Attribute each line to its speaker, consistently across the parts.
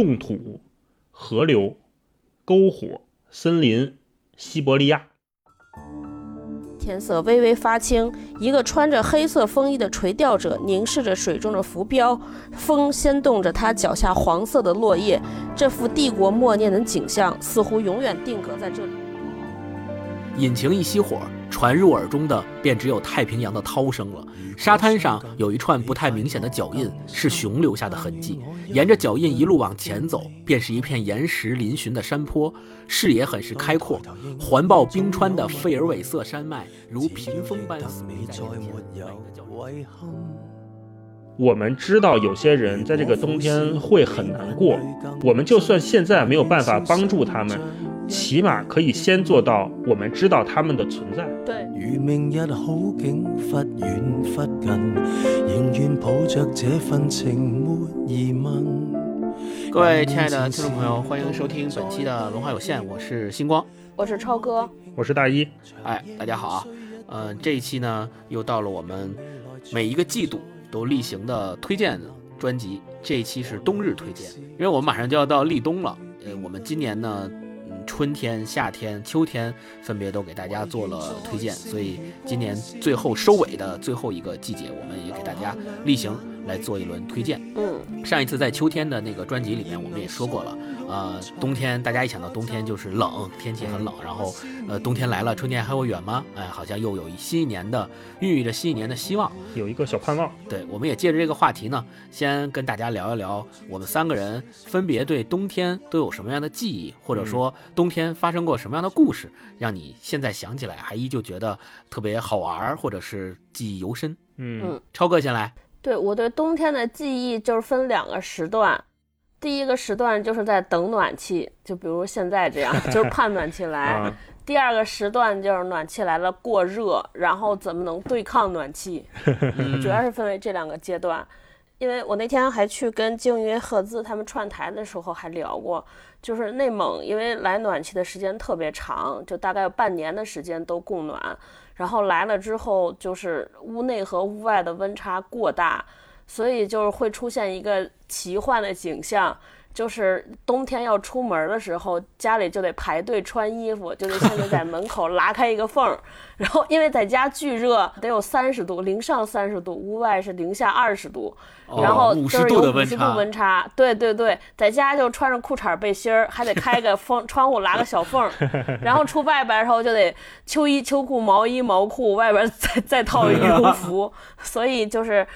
Speaker 1: 冻土、河流、篝火、森林、西伯利亚。
Speaker 2: 天色微微发青，一个穿着黑色风衣的垂钓者凝视着水中的浮标，风掀动着他脚下黄色的落叶。这幅帝国默念的景象似乎永远定格在这里。
Speaker 3: 引擎一熄火，传入耳中的便只有太平洋的涛声了。沙滩上有一串不太明显的脚印，是熊留下的痕迹。沿着脚印一路往前走，便是一片岩石嶙峋的山坡，视野很是开阔。环抱冰川的费尔韦瑟山脉如屏风般耸立在眼前。
Speaker 1: 我们知道有些人在这个冬天会很难过，我们就算现在没有办法帮助他们。起码可以先做到，我们知道他们的存在。
Speaker 2: 对。
Speaker 3: 各位亲爱的听众朋友，欢迎收听本期的文化有限，我是星光，
Speaker 2: 我是超哥，
Speaker 1: 我是大一。
Speaker 3: 哎，大家好啊！呃，这一期呢，又到了我们每一个季度都例行的推荐专辑。这一期是冬日推荐，因为我们马上就要到立冬了。呃，我们今年呢。嗯春天、夏天、秋天分别都给大家做了推荐，所以今年最后收尾的最后一个季节，我们也给大家例行来做一轮推荐。
Speaker 2: 嗯，
Speaker 3: 上一次在秋天的那个专辑里面，我们也说过了。呃，冬天大家一想到冬天就是冷，天气很冷。然后，呃，冬天来了，春天还会远吗？哎，好像又有新一年的孕育着新一年的希望，
Speaker 1: 有一个小盼望。
Speaker 3: 对，我们也借着这个话题呢，先跟大家聊一聊，我们三个人分别对冬天都有什么样的记忆，或者说冬天发生过什么样的故事，让你现在想起来还依旧觉得特别好玩，或者是记忆犹深。
Speaker 1: 嗯，
Speaker 3: 超哥先来。
Speaker 2: 对我对冬天的记忆就是分两个时段。第一个时段就是在等暖气，就比如现在这样，就是 盼暖气来。第二个时段就是暖气来了过热，然后怎么能对抗暖气？主要是分为这两个阶段。因为我那天还去跟鲸鱼赫兹他们串台的时候还聊过，就是内蒙因为来暖气的时间特别长，就大概半年的时间都供暖，然后来了之后就是屋内和屋外的温差过大。所以就是会出现一个奇幻的景象，就是冬天要出门的时候，家里就得排队穿衣服，就得现在在门口拉开一个缝儿，然后因为在家巨热，得有三十度，零上三十度，屋外是零下二十度，然后就是有五十度温差，对对对，在家就穿着裤衩背心儿，还得开个风窗户拉个小缝儿，然后出外边的时候就得秋衣秋裤毛衣毛裤，外边再再套 羽绒服，所以就是。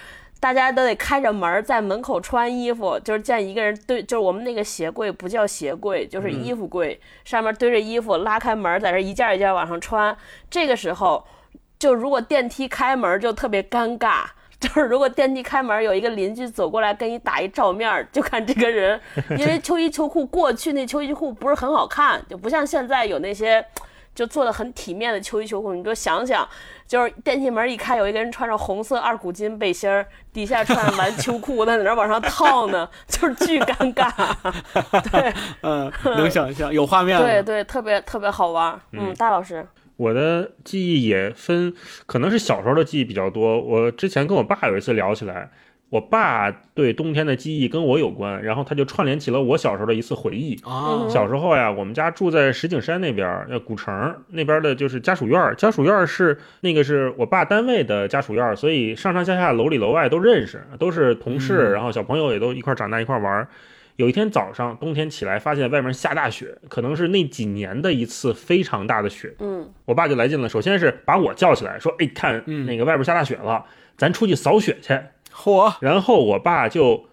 Speaker 2: 大家都得开着门在门口穿衣服，就是见一个人堆，就是我们那个鞋柜不叫鞋柜，就是衣服柜，上面堆着衣服，拉开门在这一件一件往上穿。这个时候，就如果电梯开门就特别尴尬，就是如果电梯开门有一个邻居走过来跟你打一照面，就看这个人，因为 秋衣秋裤过去那秋衣裤不是很好看，就不像现在有那些。就做的很体面的秋衣秋裤，你就想想，就是电梯门一开，有一个人穿着红色二股筋背心儿，底下穿着蓝秋裤，在那往上套呢，就是巨尴尬。对，
Speaker 3: 嗯，能想象，有画面。
Speaker 2: 对对，特别特别好玩。嗯，大老师，
Speaker 1: 我的记忆也分，可能是小时候的记忆比较多。我之前跟我爸有一次聊起来。我爸对冬天的记忆跟我有关，然后他就串联起了我小时候的一次回忆。小时候呀，我们家住在石景山那边，呃，古城那边的就是家属院。家属院是那个是我爸单位的家属院，所以上上下下楼里楼外都认识，都是同事，然后小朋友也都一块长大一块玩。有一天早上，冬天起来发现外面下大雪，可能是那几年的一次非常大的雪。
Speaker 2: 嗯，
Speaker 1: 我爸就来劲了，首先是把我叫起来，说：“哎，看那个外边下大雪了，咱出去扫雪去。”
Speaker 3: 嚯！
Speaker 1: 然后我爸就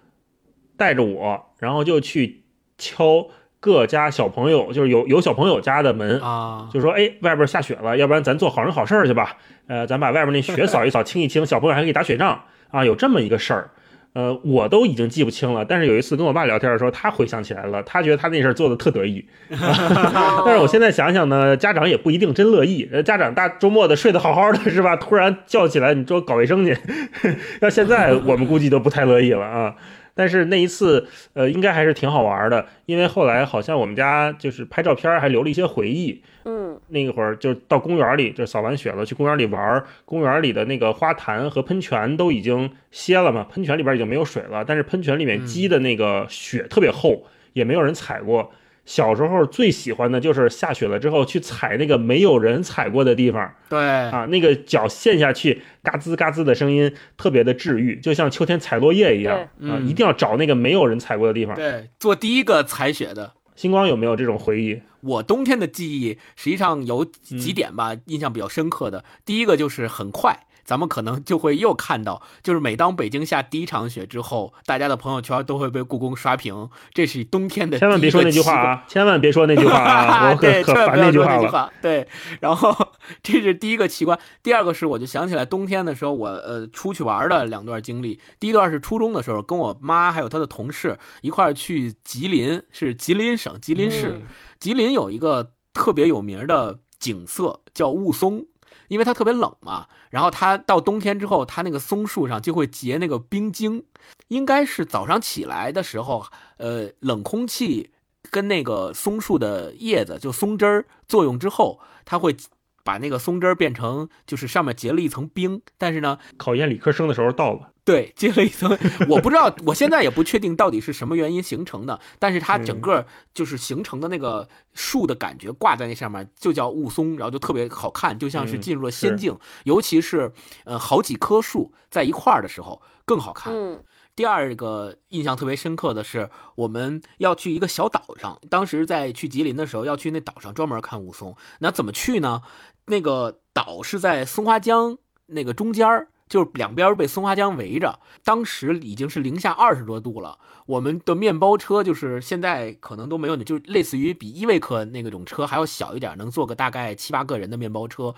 Speaker 1: 带着我，然后就去敲各家小朋友，就是有有小朋友家的门
Speaker 3: 啊，
Speaker 1: 就说：“哎，外边下雪了，要不然咱做好人好事去吧？呃，咱把外边那雪扫一扫，清一清，小朋友还可以打雪仗啊。”有这么一个事儿，呃，我都已经记不清了。但是有一次跟我爸聊天的时候，他回想起来了，他觉得他那事儿做的特得意。但是我现在想想呢，家长也不一定真乐意。家长大周末的睡得好好的是吧？突然叫起来，你说搞卫生去，要现在我们估计都不太乐意了啊。但是那一次，呃，应该还是挺好玩的，因为后来好像我们家就是拍照片，还留了一些回忆。
Speaker 2: 嗯，
Speaker 1: 那会儿就到公园里，就扫完雪了，去公园里玩。公园里的那个花坛和喷泉都已经歇了嘛，喷泉里边已经没有水了，但是喷泉里面积的那个雪特别厚。也没有人踩过。小时候最喜欢的就是下雪了之后去踩那个没有人踩过的地方，
Speaker 3: 对
Speaker 1: 啊，那个脚陷下去嘎吱嘎吱的声音特别的治愈，就像秋天踩落叶一样啊！一定要找那个没有人踩过的地方。
Speaker 3: 对，做第一个踩雪的。
Speaker 1: 星光有没有这种回忆？
Speaker 3: 我冬天的记忆实际上有几点吧，印象比较深刻的。第一个就是很快。咱们可能就会又看到，就是每当北京下第一场雪之后，大家的朋友圈都会被故宫刷屏。这是冬天的。
Speaker 1: 千万别说那句话啊！千万别说那句话啊！我可可烦那句话
Speaker 3: 了。对，然后这是第一个奇观。第二个是，我就想起来冬天的时候，我呃出去玩的两段经历。第一段是初中的时候，跟我妈还有她的同事一块儿去吉林，是吉林省吉林市。吉林有一个特别有名的景色叫雾凇。因为它特别冷嘛，然后它到冬天之后，它那个松树上就会结那个冰晶，应该是早上起来的时候，呃，冷空气跟那个松树的叶子就松枝儿作用之后，它会。把那个松枝变成，就是上面结了一层冰，但是呢，
Speaker 1: 考验理科生的时候到了。
Speaker 3: 对，结了一层，我不知道，我现在也不确定到底是什么原因形成的，但是它整个就是形成的那个树的感觉挂在那上面，就叫雾凇，然后就特别好看，就像是进入了仙境。尤其是呃好几棵树在一块儿的时候更好看。
Speaker 2: 嗯。
Speaker 3: 第二个印象特别深刻的是，我们要去一个小岛上，当时在去吉林的时候要去那岛上专门看雾凇。那怎么去呢？那个岛是在松花江那个中间儿，就是两边被松花江围着。当时已经是零下二十多度了。我们的面包车就是现在可能都没有，就类似于比依维柯那种车还要小一点，能坐个大概七八个人的面包车，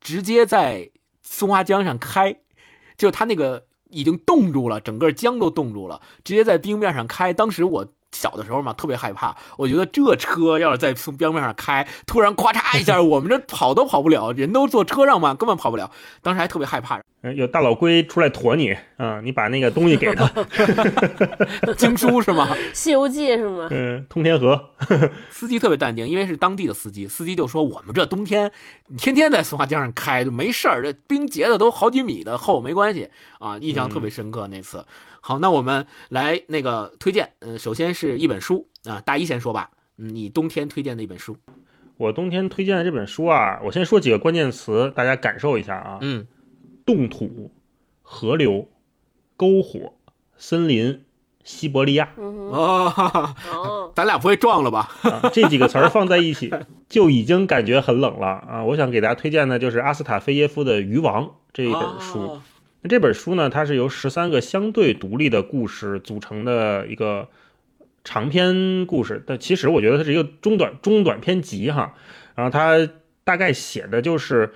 Speaker 3: 直接在松花江上开，就它那个已经冻住了，整个江都冻住了，直接在冰面上开。当时我。小的时候嘛，特别害怕。我觉得这车要是在从冰面上开，突然咵嚓一下，我们这跑都跑不了，人都坐车上嘛，根本跑不了。当时还特别害怕。
Speaker 1: 有大老龟出来驮你啊，你把那个东西给他。
Speaker 3: 经书是吗？
Speaker 2: 西游记是吗？
Speaker 1: 嗯，通天河。
Speaker 3: 司机特别淡定，因为是当地的司机。司机就说：“我们这冬天天天在松花江上开，就没事儿。这冰结的都好几米的厚，没关系啊。”印象特别深刻那次。好，那我们来那个推荐，嗯，首先是一本书啊，大一先说吧，嗯，你冬天推荐的一本书，
Speaker 1: 我冬天推荐的这本书啊，我先说几个关键词，大家感受一下啊，
Speaker 3: 嗯，
Speaker 1: 冻土、河流、篝火、森林、西伯利亚，
Speaker 3: 哦，咱俩不会撞了吧？
Speaker 1: 这几个词儿放在一起就已经感觉很冷了啊！我想给大家推荐的就是阿斯塔菲耶夫的《渔王》这一本书。那这本书呢，它是由十三个相对独立的故事组成的一个长篇故事，但其实我觉得它是一个中短中短篇集哈。然后它大概写的就是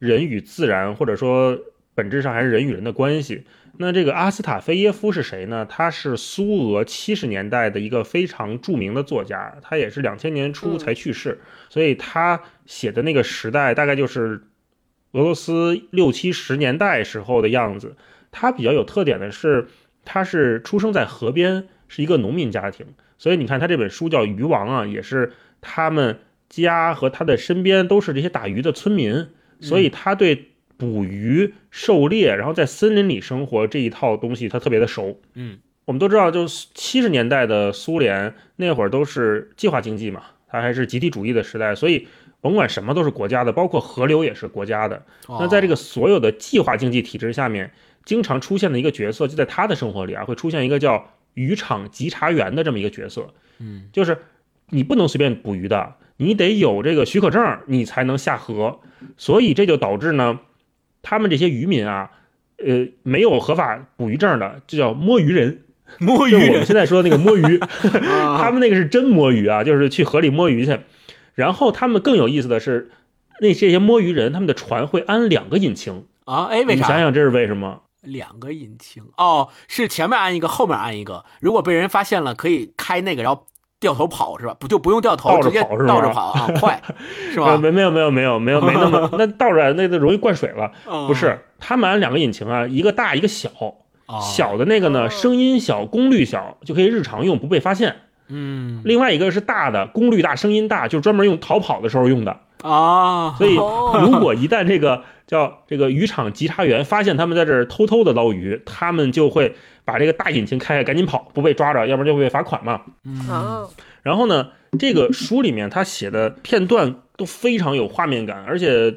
Speaker 1: 人与自然，或者说本质上还是人与人的关系。那这个阿斯塔菲耶夫是谁呢？他是苏俄七十年代的一个非常著名的作家，他也是两千年初才去世，所以他写的那个时代大概就是。俄罗斯六七十年代时候的样子，他比较有特点的是，他是出生在河边，是一个农民家庭，所以你看他这本书叫《渔王》啊，也是他们家和他的身边都是这些打鱼的村民，所以他对捕鱼、狩猎，然后在森林里生活这一套东西他特别的熟。
Speaker 3: 嗯，
Speaker 1: 我们都知道，就七十年代的苏联那会儿都是计划经济嘛，它还是集体主义的时代，所以。甭管什么都是国家的，包括河流也是国家的。那在这个所有的计划经济体制下面，经常出现的一个角色，就在他的生活里啊，会出现一个叫渔场稽查员的这么一个角色。
Speaker 3: 嗯，
Speaker 1: 就是你不能随便捕鱼的，你得有这个许可证，你才能下河。所以这就导致呢，他们这些渔民啊，呃，没有合法捕鱼证的，就叫摸鱼人。
Speaker 3: 摸鱼，
Speaker 1: 我们现在说那个摸鱼，他们那个是真摸鱼啊，就是去河里摸鱼去。然后他们更有意思的是，那这些摸鱼人，他们的船会安两个引擎
Speaker 3: 啊？哎，为啥？
Speaker 1: 你想想这是为什么？
Speaker 3: 两个引擎哦，是前面安一个，后面安一个。如果被人发现了，可以开那个，然后掉头跑是吧？不就不用掉头，直接倒着跑啊，快是吧？
Speaker 1: 没没有没有没有没有没那么 那倒着那就容易灌水了。不是，他们安两个引擎啊，一个大一个小，小的那个呢声音小，功率小，就可以日常用，不被发现。
Speaker 3: 嗯，
Speaker 1: 另外一个是大的，功率大，声音大，就是专门用逃跑的时候用的。
Speaker 3: 啊。
Speaker 1: 所以如果一旦这个叫这个渔场稽查员发现他们在这儿偷偷的捞鱼，他们就会把这个大引擎开开，赶紧跑，不被抓着，要不然就会被罚款嘛。
Speaker 2: 嗯，
Speaker 1: 然后呢，这个书里面他写的片段都非常有画面感，而且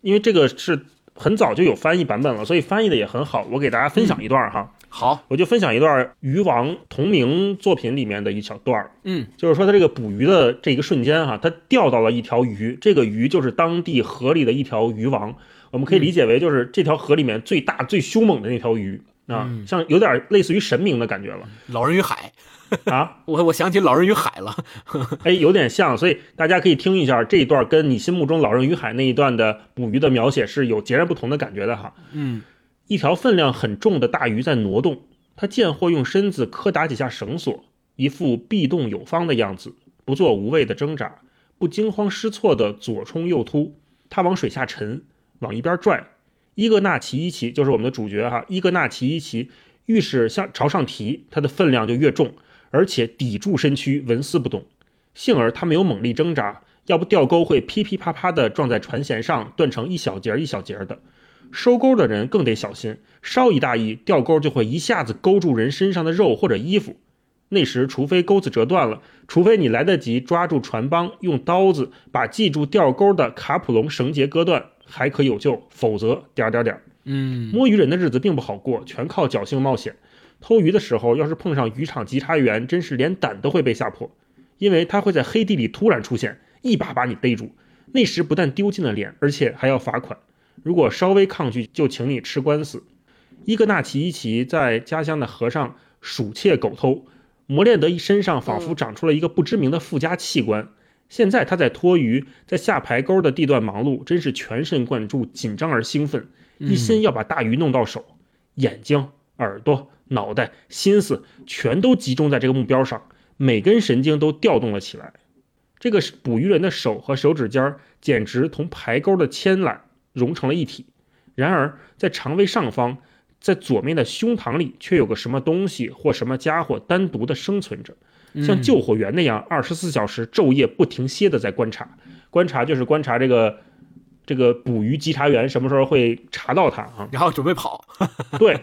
Speaker 1: 因为这个是很早就有翻译版本了，所以翻译的也很好。我给大家分享一段哈，
Speaker 3: 好，
Speaker 1: 我就分享一段《渔王》同名作品里面的一小段儿，
Speaker 3: 嗯，
Speaker 1: 就是说他这个捕鱼的这一个瞬间哈，他钓到了一条鱼，这个鱼就是当地河里的一条鱼王，我们可以理解为就是这条河里面最大最凶猛的那条鱼。啊，像有点类似于神明的感觉了。
Speaker 3: 老人与海，
Speaker 1: 啊。
Speaker 3: 我我想起老人与海了。
Speaker 1: 哎，有点像，所以大家可以听一下这一段，跟你心目中《老人与海》那一段的捕鱼的描写是有截然不同的感觉的哈。
Speaker 3: 嗯，
Speaker 1: 一条分量很重的大鱼在挪动，它见或用身子磕打几下绳索，一副必动有方的样子，不做无谓的挣扎，不惊慌失措的左冲右突。它往水下沉，往一边拽。伊格纳奇伊奇就是我们的主角哈，伊格纳奇伊奇愈是向朝上提，它的分量就越重，而且抵住身躯，纹丝不动。幸而他没有猛力挣扎，要不钓钩会噼噼啪啪地撞在船舷上，断成一小节一小节的。收钩的人更得小心，稍一大意，钓钩就会一下子勾住人身上的肉或者衣服。那时，除非钩子折断了，除非你来得及抓住船帮，用刀子把系住钓钩的卡普隆绳结割断，还可有救；否则，点儿点儿点儿。
Speaker 3: 嗯，
Speaker 1: 摸鱼人的日子并不好过，全靠侥幸冒险。偷鱼的时候，要是碰上渔场稽查员，真是连胆都会被吓破，因为他会在黑地里突然出现，一把把你逮住。那时不但丢尽了脸，而且还要罚款。如果稍微抗拒，就请你吃官司。伊格纳奇伊奇在家乡的河上鼠窃狗偷，磨练得一身上仿佛长出了一个不知名的附加器官。现在他在拖鱼，在下排钩的地段忙碌，真是全神贯注、紧张而兴奋，一心要把大鱼弄到手，眼睛、耳朵、脑袋、心思全都集中在这个目标上，每根神经都调动了起来。这个捕鱼人的手和手指尖儿简直同排钩的牵缆融成了一体。然而，在肠胃上方，在左面的胸膛里，却有个什么东西或什么家伙单独的生存着，像救火员那样，二十四小时昼夜不停歇的在观察。观察就是观察这个这个捕鱼稽查员什么时候会查到他啊？
Speaker 3: 然后准备跑。
Speaker 1: 对，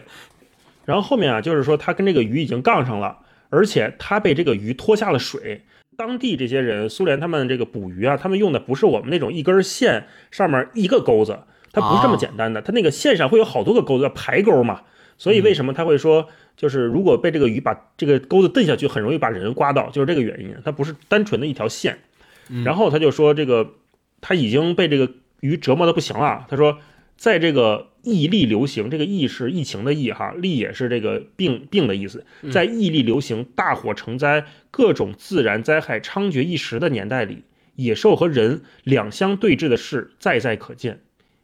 Speaker 1: 然后后面啊，就是说他跟这个鱼已经杠上了，而且他被这个鱼拖下了水。当地这些人，苏联他们这个捕鱼啊，他们用的不是我们那种一根线上面一个钩子，它不是这么简单的，它那个线上会有好多个钩子，叫排钩嘛。所以为什么他会说，就是如果被这个鱼把这个钩子蹬下去，很容易把人刮到，就是这个原因。它不是单纯的一条线。然后他就说，这个他已经被这个鱼折磨的不行了。他说，在这个疫力流行，这个疫是疫情的疫哈，力也是这个病病的意思。在疫力流行、大火成灾、各种自然灾害猖獗一时的年代里，野兽和人两相对峙的事再在可见。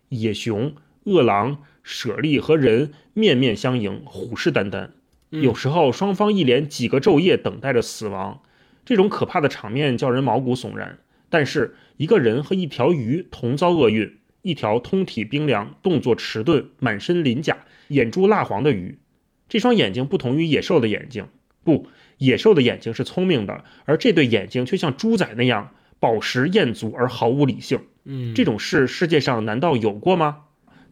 Speaker 1: 野熊、饿狼、舍利和人面面相迎，虎视眈眈。有时候双方一连几个昼夜等待着死亡，这种可怕的场面叫人毛骨悚然。但是一个人和一条鱼同遭厄运，一条通体冰凉、动作迟钝、满身鳞甲、眼珠蜡黄的鱼。这双眼睛不同于野兽的眼睛，不，野兽的眼睛是聪明的，而这对眼睛却像猪仔那样饱食艳足而毫无理性。
Speaker 3: 嗯，
Speaker 1: 这种事世界上难道有过吗？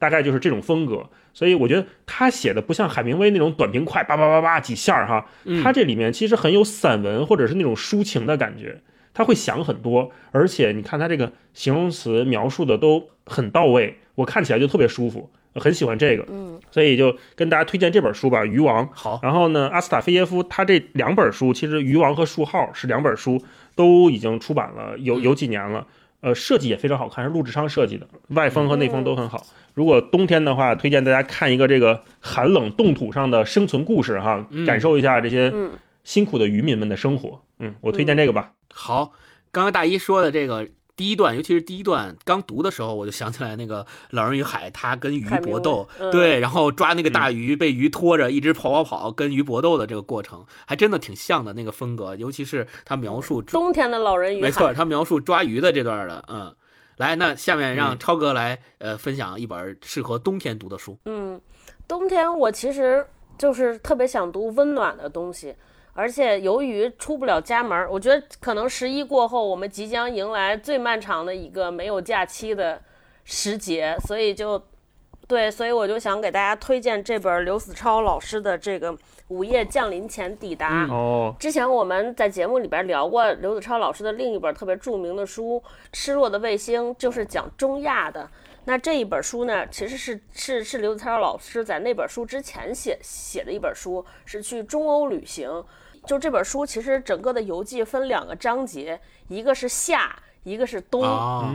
Speaker 1: 大概就是这种风格，所以我觉得他写的不像海明威那种短平快，叭叭叭叭几下哈，他这里面其实很有散文或者是那种抒情的感觉，他会想很多，而且你看他这个形容词描述的都很到位，我看起来就特别舒服，很喜欢这个，
Speaker 2: 嗯，
Speaker 1: 所以就跟大家推荐这本书吧，《鱼王》。
Speaker 3: 好，
Speaker 1: 然后呢，阿斯塔菲耶夫他这两本书，其实《鱼王》和《树号》是两本书，都已经出版了有有几年了。呃，设计也非常好看，是陆志昌设计的，外封和内封都很好。如果冬天的话，推荐大家看一个这个寒冷冻土上的生存故事哈，感受一下这些辛苦的渔民们的生活。嗯，我推荐这个吧。
Speaker 3: 好，刚刚大一说的这个第一段，尤其是第一段刚读的时候，我就想起来那个《老人与海》，他跟鱼搏斗，对，然后抓那个大鱼，被鱼拖着一直跑跑跑，跟鱼搏斗的这个过程，还真的挺像的那个风格，尤其是他描述
Speaker 2: 冬天的老人与海，
Speaker 3: 没错，他描述抓鱼的这段的，嗯。来，那下面让超哥来呃分享一本适合冬天读的书。
Speaker 2: 嗯，冬天我其实就是特别想读温暖的东西，而且由于出不了家门，我觉得可能十一过后，我们即将迎来最漫长的一个没有假期的时节，所以就，对，所以我就想给大家推荐这本刘子超老师的这个《午夜降临前抵达》。
Speaker 1: 哦，
Speaker 2: 之前我们在节目里边聊过刘子超老师的另一本特别著名的书《失落的卫星》，就是讲中亚的。那这一本书呢，其实是是是刘子超老师在那本书之前写写的一本书，是去中欧旅行。就这本书，其实整个的游记分两个章节，一个是夏，一个是冬，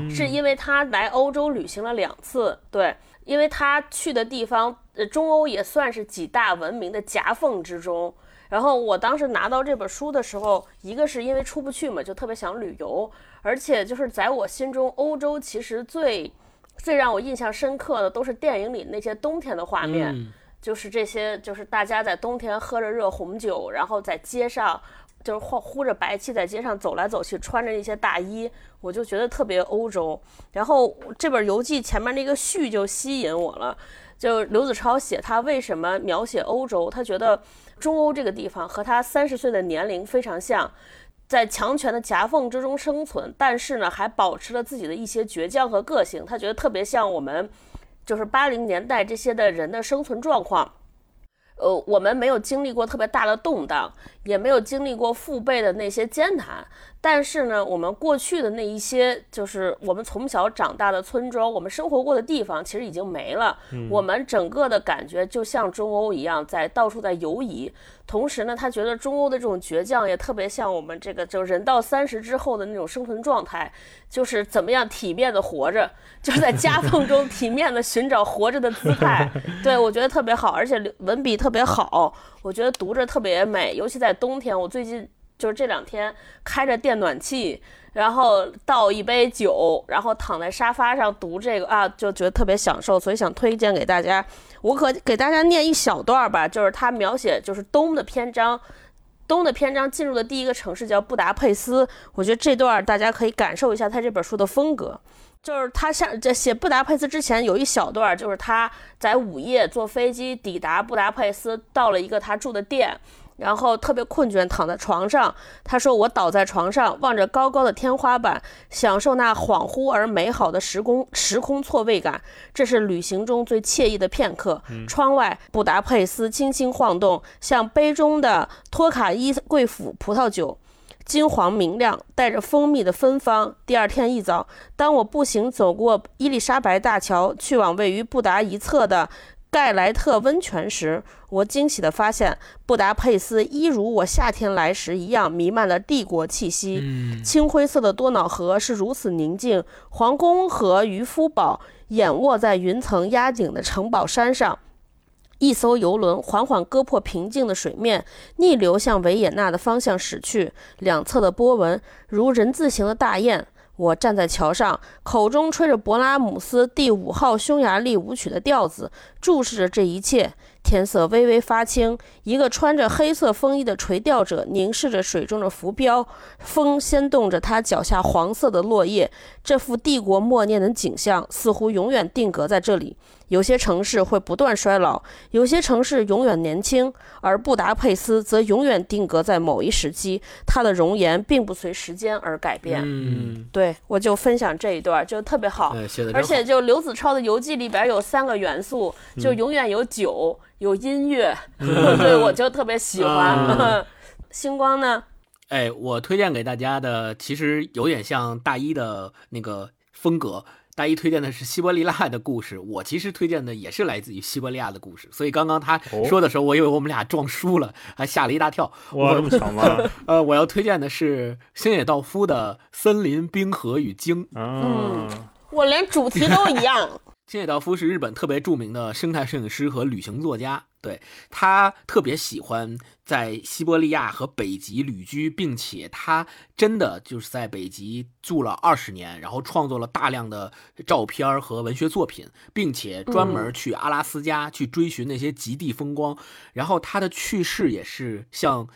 Speaker 2: 是因为他来欧洲旅行了两次，对，因为他去的地方，呃，中欧也算是几大文明的夹缝之中。然后我当时拿到这本书的时候，一个是因为出不去嘛，就特别想旅游，而且就是在我心中，欧洲其实最最让我印象深刻的都是电影里那些冬天的画面。就是这些，就是大家在冬天喝着热红酒，然后在街上，就是呼呼着白气在街上走来走去，穿着一些大衣，我就觉得特别欧洲。然后这本游记前面那个序就吸引我了，就刘子超写他为什么描写欧洲，他觉得中欧这个地方和他三十岁的年龄非常像，在强权的夹缝之中生存，但是呢还保持了自己的一些倔强和个性，他觉得特别像我们。就是八零年代这些的人的生存状况，呃，我们没有经历过特别大的动荡，也没有经历过父辈的那些艰难。但是呢，我们过去的那一些，就是我们从小长大的村庄，我们生活过的地方，其实已经没了。我们整个的感觉就像中欧一样，在到处在游移。同时呢，他觉得中欧的这种倔强也特别像我们这个，就人到三十之后的那种生存状态，就是怎么样体面的活着，就是在夹缝中体面的寻找活着的姿态。对我觉得特别好，而且文笔特别好，我觉得读着特别美，尤其在冬天。我最近。就是这两天开着电暖气，然后倒一杯酒，然后躺在沙发上读这个啊，就觉得特别享受，所以想推荐给大家。我可给大家念一小段吧，就是他描写就是东的篇章，东的篇章进入的第一个城市叫布达佩斯。我觉得这段大家可以感受一下他这本书的风格，就是他像在写布达佩斯之前有一小段，就是他在午夜坐飞机抵达布达佩斯，到了一个他住的店。然后特别困倦，躺在床上。他说：“我倒在床上，望着高高的天花板，享受那恍惚而美好的时空时空错位感。这是旅行中最惬意的片刻。窗外，布达佩斯轻轻晃动，像杯中的托卡伊贵府葡萄酒，金黄明亮，带着蜂蜜的芬芳。第二天一早，当我步行走过伊丽莎白大桥，去往位于布达一侧的。”盖莱特温泉时，我惊喜地发现，布达佩斯一如我夏天来时一样，弥漫了帝国气息。青灰色的多瑙河是如此宁静，皇宫和渔夫堡掩卧在云层压顶的城堡山上。一艘游轮缓缓割破平静的水面，逆流向维也纳的方向驶去，两侧的波纹如人字形的大雁。我站在桥上，口中吹着勃拉姆斯第五号匈牙利舞曲的调子，注视着这一切。天色微微发青，一个穿着黑色风衣的垂钓者凝视着水中的浮标，风掀动着他脚下黄色的落叶。这幅帝国默念的景象似乎永远定格在这里。有些城市会不断衰老，有些城市永远年轻，而布达佩斯则永远定格在某一时期。它的容颜并不随时间而改变。
Speaker 3: 嗯，
Speaker 2: 对我就分享这一段，就特别好。而且就刘子超的游记里边有三个元素，就永远有酒，有音乐。对，我就特别喜欢。星光呢？
Speaker 3: 哎，我推荐给大家的其实有点像大一的那个风格。大一推荐的是西伯利亚的故事，我其实推荐的也是来自于西伯利亚的故事，所以刚刚他说的时候，我以为我们俩撞书了，还吓了一大跳。
Speaker 1: 哇，这么巧吗？
Speaker 3: 呃，我要推荐的是星野道夫的《森林、冰河与鲸》。
Speaker 2: 嗯，我连主题都一样。
Speaker 3: 星野道夫是日本特别著名的生态摄影师和旅行作家，对他特别喜欢在西伯利亚和北极旅居，并且他真的就是在北极住了二十年，然后创作了大量的照片和文学作品，并且专门去阿拉斯加去追寻那些极地风光。然后他的去世也是像，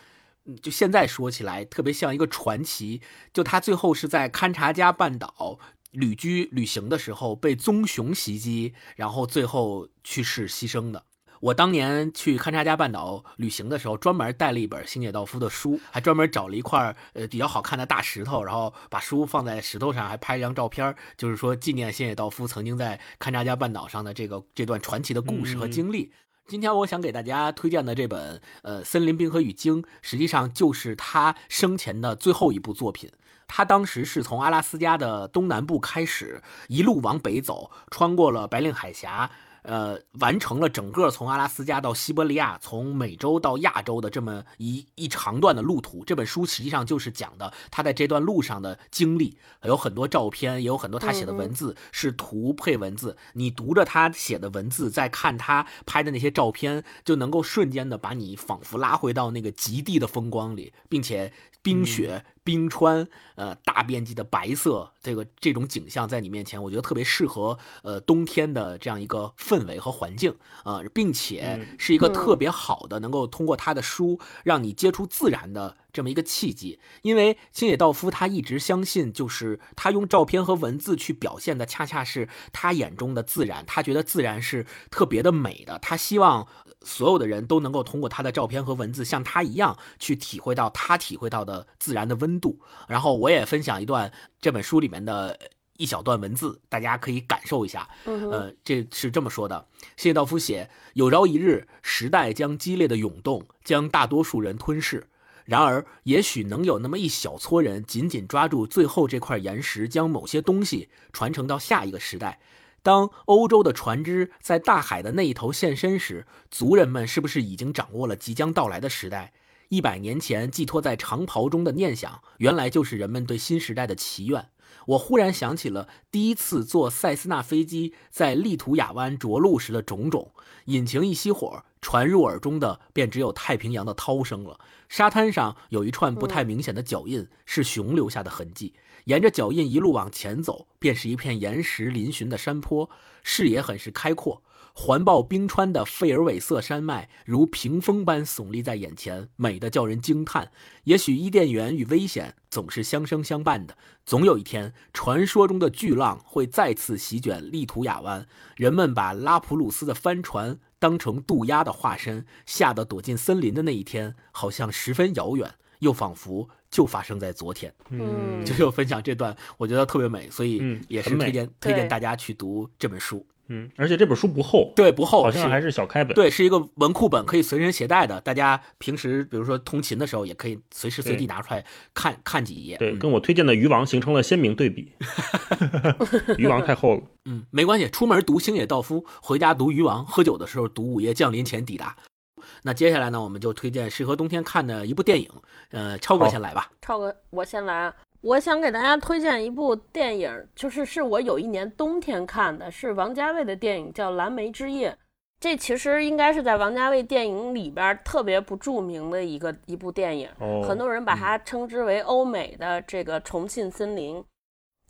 Speaker 3: 就现在说起来特别像一个传奇，就他最后是在勘察加半岛。旅居旅行的时候被棕熊袭击，然后最后去世牺牲的。我当年去勘察加半岛旅行的时候，专门带了一本星野道夫的书，还专门找了一块呃比较好看的大石头，然后把书放在石头上，还拍了张照片，就是说纪念星野道夫曾经在勘察加半岛上的这个这段传奇的故事和经历。今天我想给大家推荐的这本呃《森林冰河与鲸》，实际上就是他生前的最后一部作品。他当时是从阿拉斯加的东南部开始，一路往北走，穿过了白令海峡。呃，完成了整个从阿拉斯加到西伯利亚，从美洲到亚洲的这么一一长段的路途。这本书实际上就是讲的他在这段路上的经历，有很多照片，也有很多他写的文字，是图配文字。你读着他写的文字，再看他拍的那些照片，就能够瞬间的把你仿佛拉回到那个极地的风光里，并且。冰雪、冰川，呃，大面积的白色，这个这种景象在你面前，我觉得特别适合呃冬天的这样一个氛围和环境啊，并且是一个特别好的能够通过他的书让你接触自然的这么一个契机。因为青野道夫他一直相信，就是他用照片和文字去表现的，恰恰是他眼中的自然。他觉得自然是特别的美的，他希望。所有的人都能够通过他的照片和文字，像他一样去体会到他体会到的自然的温度。然后我也分享一段这本书里面的一小段文字，大家可以感受一下。呃，这是这么说的：谢道夫写，有朝一日，时代将激烈的涌动，将大多数人吞噬。然而，也许能有那么一小撮人紧紧抓住最后这块岩石，将某些东西传承到下一个时代。当欧洲的船只在大海的那一头现身时，族人们是不是已经掌握了即将到来的时代？一百年前寄托在长袍中的念想，原来就是人们对新时代的祈愿。我忽然想起了第一次坐塞斯纳飞机在利图亚湾着陆时的种种，引擎一熄火，传入耳中的便只有太平洋的涛声了。沙滩上有一串不太明显的脚印，是熊留下的痕迹。沿着脚印一路往前走，便是一片岩石嶙峋的山坡，视野很是开阔。环抱冰川的费尔韦瑟山脉如屏风般耸立在眼前，美得叫人惊叹。也许伊甸园与危险总是相生相伴的，总有一天，传说中的巨浪会再次席卷利图亚湾，人们把拉普鲁斯的帆船当成渡鸦的化身，吓得躲进森林的那一天，好像十分遥远，又仿佛就发生在昨天。
Speaker 2: 嗯，
Speaker 3: 就是分享这段，我觉得特别美，所以也是推荐推荐大家去读这本书。
Speaker 1: 嗯，而且这本书不厚，
Speaker 3: 对，不厚，
Speaker 1: 好像还是小开本，
Speaker 3: 对，是一个文库本，可以随身携带的。大家平时比如说通勤的时候，也可以随时随地拿出来看看几页。
Speaker 1: 对，跟我推荐的《鱼王》形成了鲜明对比，《鱼王》太厚了。
Speaker 3: 嗯，没关系，出门读星野道夫，回家读《鱼王》，喝酒的时候读《午夜降临前抵达》。那接下来呢，我们就推荐适合冬天看的一部电影。呃，超哥先来吧。
Speaker 2: 超哥，我先来。我想给大家推荐一部电影，就是是我有一年冬天看的，是王家卫的电影，叫《蓝莓之夜》。这其实应该是在王家卫电影里边特别不著名的一个一部电影，很多人把它称之为欧美的这个《重庆森林》。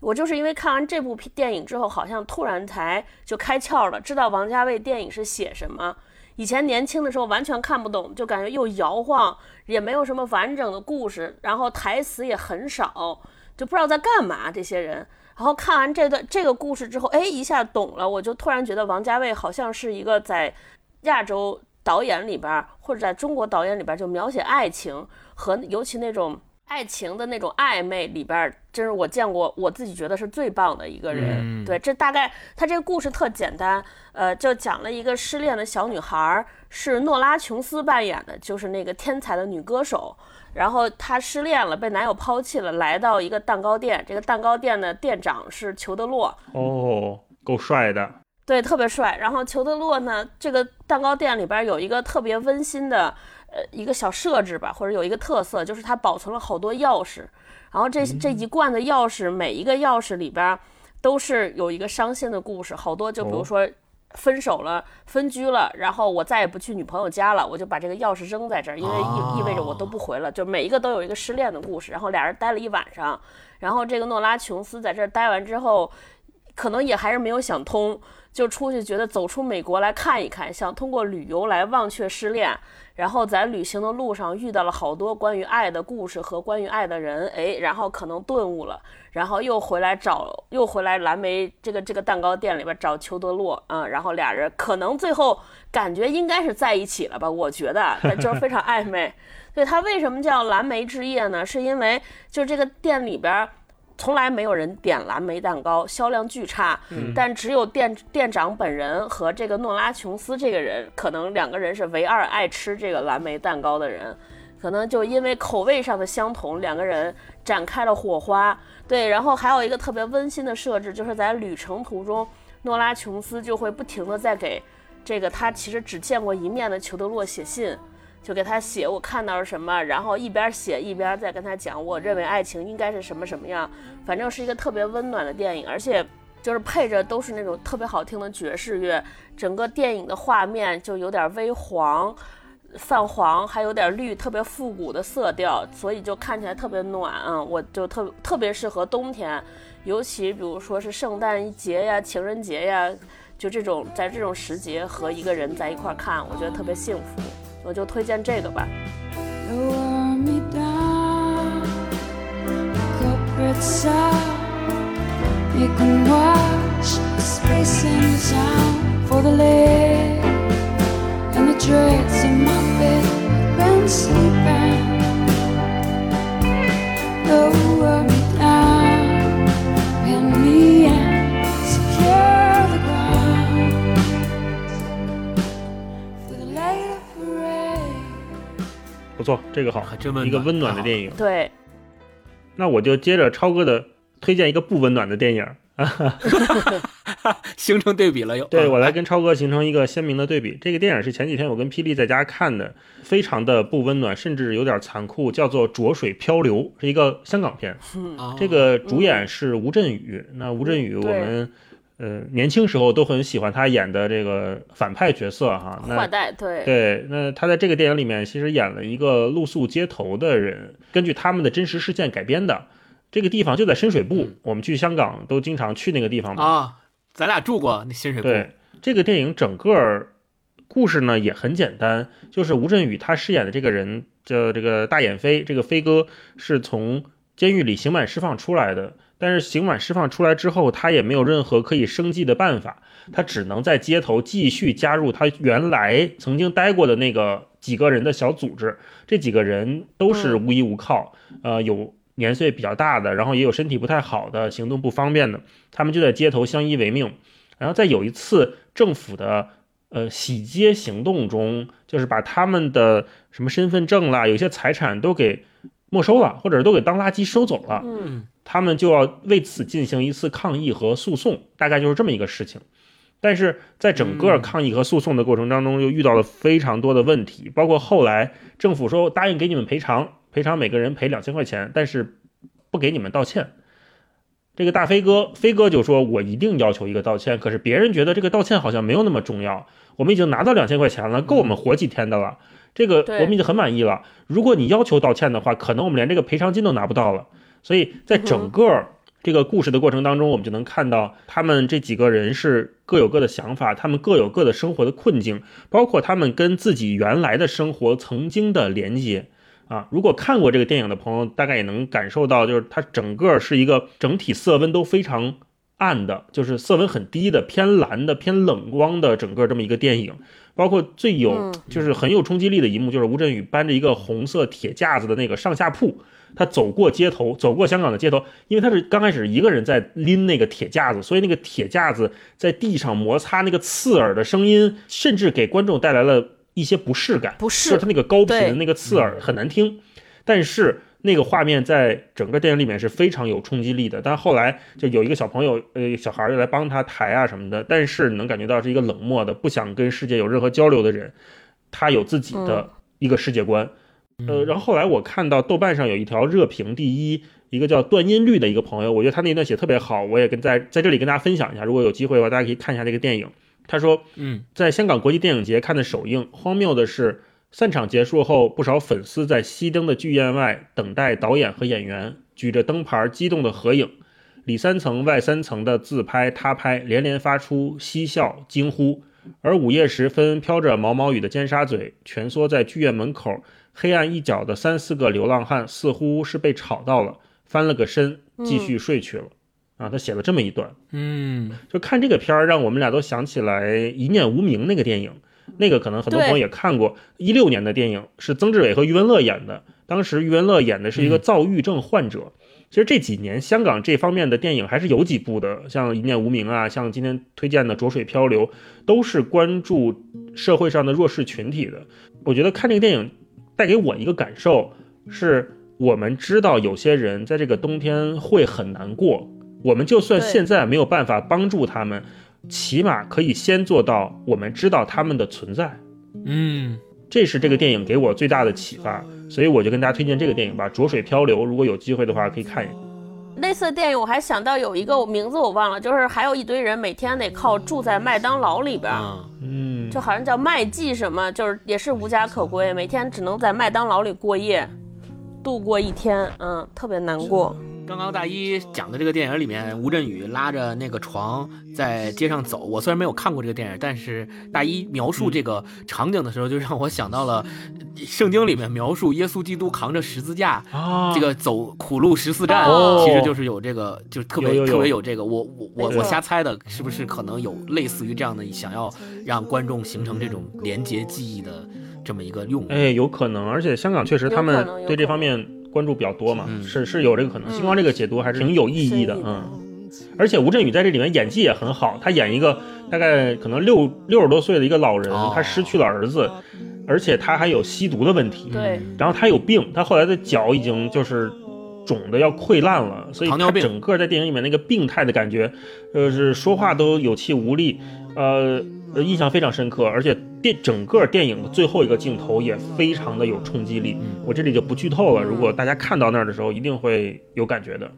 Speaker 2: 我就是因为看完这部电影之后，好像突然才就开窍了，知道王家卫电影是写什么。以前年轻的时候完全看不懂，就感觉又摇晃，也没有什么完整的故事，然后台词也很少，就不知道在干嘛这些人。然后看完这段这个故事之后，哎，一下懂了，我就突然觉得王家卫好像是一个在亚洲导演里边，或者在中国导演里边，就描写爱情和尤其那种。爱情的那种暧昧里边，真是我见过，我自己觉得是最棒的一个人。对，这大概他这个故事特简单，呃，就讲了一个失恋的小女孩，是诺拉琼斯扮演的，就是那个天才的女歌手。然后她失恋了，被男友抛弃了，来到一个蛋糕店，这个蛋糕店的店长是裘德洛。
Speaker 1: 哦，够帅的。
Speaker 2: 对，特别帅。然后裘德洛呢，这个蛋糕店里边有一个特别温馨的。呃，一个小设置吧，或者有一个特色，就是它保存了好多钥匙，然后这这一罐的钥匙，每一个钥匙里边都是有一个伤心的故事，好多就比如说分手了、分居了，然后我再也不去女朋友家了，我就把这个钥匙扔在这儿，因为意意味着我都不回了，就每一个都有一个失恋的故事，然后俩人待了一晚上，然后这个诺拉琼斯在这儿待完之后。可能也还是没有想通，就出去觉得走出美国来看一看，想通过旅游来忘却失恋。然后在旅行的路上遇到了好多关于爱的故事和关于爱的人，哎，然后可能顿悟了，然后又回来找，又回来蓝莓这个这个蛋糕店里边找裘德洛，嗯，然后俩人可能最后感觉应该是在一起了吧？我觉得，但就是非常 暧昧。对他为什么叫蓝莓之夜呢？是因为就这个店里边。从来没有人点蓝莓蛋糕，销量巨差。但只有店店长本人和这个诺拉琼斯这个人，可能两个人是唯二爱吃这个蓝莓蛋糕的人。可能就因为口味上的相同，两个人展开了火花。对，然后还有一个特别温馨的设置，就是在旅程途中，诺拉琼斯就会不停的在给这个他其实只见过一面的裘德洛写信。就给他写我看到了什么，然后一边写一边再跟他讲，我认为爱情应该是什么什么样，反正是一个特别温暖的电影，而且就是配着都是那种特别好听的爵士乐，整个电影的画面就有点微黄、泛黄，还有点绿，特别复古的色调，所以就看起来特别暖啊，我就特特别适合冬天，尤其比如说是圣诞节呀、情人节呀，就这种在这种时节和一个人在一块看，我觉得特别幸福。我就推荐这个吧。
Speaker 1: 不错，这个好，一个温暖的电影。
Speaker 2: 对，
Speaker 1: 那我就接着超哥的推荐一个不温暖的电影啊，
Speaker 3: 形成对比了又。
Speaker 1: 对我来跟超哥形成一个鲜明的对比。这个电影是前几天我跟霹雳在家看的，非常的不温暖，甚至有点残酷，叫做《浊水漂流》，是一个香港片。这个主演是吴镇宇。那吴镇宇，我们。呃，年轻时候都很喜欢他演的这个反派角色哈。
Speaker 2: 坏蛋，对
Speaker 1: 对。那他在这个电影里面其实演了一个露宿街头的人，根据他们的真实事件改编的。这个地方就在深水埗，我们去香港都经常去那个地方
Speaker 3: 啊。咱俩住过那深水埗。
Speaker 1: 对，这个电影整个故事呢也很简单，就是吴镇宇他饰演的这个人叫这个大眼飞，这个飞哥是从监狱里刑满释放出来的。但是刑满释放出来之后，他也没有任何可以生计的办法，他只能在街头继续加入他原来曾经待过的那个几个人的小组织。这几个人都是无依无靠，呃，有年岁比较大的，然后也有身体不太好的，行动不方便的，他们就在街头相依为命。然后在有一次政府的呃洗街行动中，就是把他们的什么身份证啦，有些财产都给没收了，或者都给当垃圾收走了。
Speaker 2: 嗯。
Speaker 1: 他们就要为此进行一次抗议和诉讼，大概就是这么一个事情。但是在整个抗议和诉讼的过程当中，又遇到了非常多的问题，包括后来政府说答应给你们赔偿，赔偿每个人赔两千块钱，但是不给你们道歉。这个大飞哥，飞哥就说：“我一定要求一个道歉。”可是别人觉得这个道歉好像没有那么重要，我们已经拿到两千块钱了，够我们活几天的了。这个我们已经很满意了。如果你要求道歉的话，可能我们连这个赔偿金都拿不到了。所以在整个这个故事的过程当中，我们就能看到他们这几个人是各有各的想法，他们各有各的生活的困境，包括他们跟自己原来的生活曾经的连接啊。如果看过这个电影的朋友，大概也能感受到，就是它整个是一个整体色温都非常暗的，就是色温很低的、偏蓝的、偏冷光的整个这么一个电影。包括最有就是很有冲击力的一幕，就是吴镇宇搬着一个红色铁架子的那个上下铺。他走过街头，走过香港的街头，因为他是刚开始一个人在拎那个铁架子，所以那个铁架子在地上摩擦，那个刺耳的声音，甚至给观众带来了一些不适感。
Speaker 2: 不适，
Speaker 1: 就是他那个高频的那个刺耳很难听。但是那个画面在整个电影里面是非常有冲击力的。但后来就有一个小朋友，呃，小孩儿来帮他抬啊什么的，但是能感觉到是一个冷漠的、不想跟世界有任何交流的人，他有自己的一个世界观。呃，然后后来我看到豆瓣上有一条热评第一，一个叫段音律的一个朋友，我觉得他那段写特别好，我也跟在在这里跟大家分享一下。如果有机会的话，大家可以看一下这个电影。他说，
Speaker 3: 嗯，
Speaker 1: 在香港国际电影节看的首映，荒谬的是，散场结束后，不少粉丝在熄灯的剧院外等待导演和演员举着灯牌激动的合影。里三层外三层的自拍他拍，连连发出嬉笑惊呼。而午夜时分，飘着毛毛雨的尖沙咀，蜷缩在剧院门口黑暗一角的三四个流浪汉，似乎是被吵到了，翻了个身，继续睡去了。啊，他写了这么一段，
Speaker 3: 嗯，
Speaker 1: 就看这个片儿，让我们俩都想起来《一念无名》那个电影，那个可能很多朋友也看过，一六年的电影是曾志伟和余文乐演的，当时余文乐演的是一个躁郁症患者。其实这几年香港这方面的电影还是有几部的，像《一念无名》啊，像今天推荐的《浊水漂流》，都是关注社会上的弱势群体的。我觉得看这个电影带给我一个感受，是我们知道有些人在这个冬天会很难过。我们就算现在没有办法帮助他们，起码可以先做到我们知道他们的存在。
Speaker 3: 嗯，
Speaker 1: 这是这个电影给我最大的启发，所以我就跟大家推荐这个电影吧，《浊水漂流》。如果有机会的话，可以看一看。
Speaker 2: 类似的电影我还想到有一个名字我忘了，就是还有一堆人每天得靠住在麦当劳里边，
Speaker 1: 嗯，
Speaker 2: 就好像叫麦记什么，就是也是无家可归，每天只能在麦当劳里过夜，度过一天，嗯，特别难过。
Speaker 3: 刚刚大一讲的这个电影里面，吴镇宇拉着那个床在街上走。我虽然没有看过这个电影，但是大一描述这个场景的时候，就让我想到了圣经里面描述耶稣基督扛着十字架，这个走苦路十四站，其实就是有这个，就是特别特别有这个。我我我我瞎猜的，是不是可能有类似于这样的，想要让观众形成这种连结记忆的这么一个用意？
Speaker 1: 哎，有可能。而且香港确实他们对这方面。关注比较多嘛，是是有这个可能。星光这个解读还是挺有意义的，嗯。而且吴镇宇在这里面演技也很好，他演一个大概可能六六十多岁的一个老人，他失去了儿子，而且他还有吸毒的问题，
Speaker 2: 对。
Speaker 1: 然后他有病，他后来的脚已经就是肿的要溃烂了，所以他整个在电影里面那个病态的感觉，就是说话都有气无力，呃。呃，印象非常深刻，而且电整个电影的最后一个镜头也非常的有冲击力。我这里就不剧透了，如果大家看到那儿的时候，一定会有感觉的。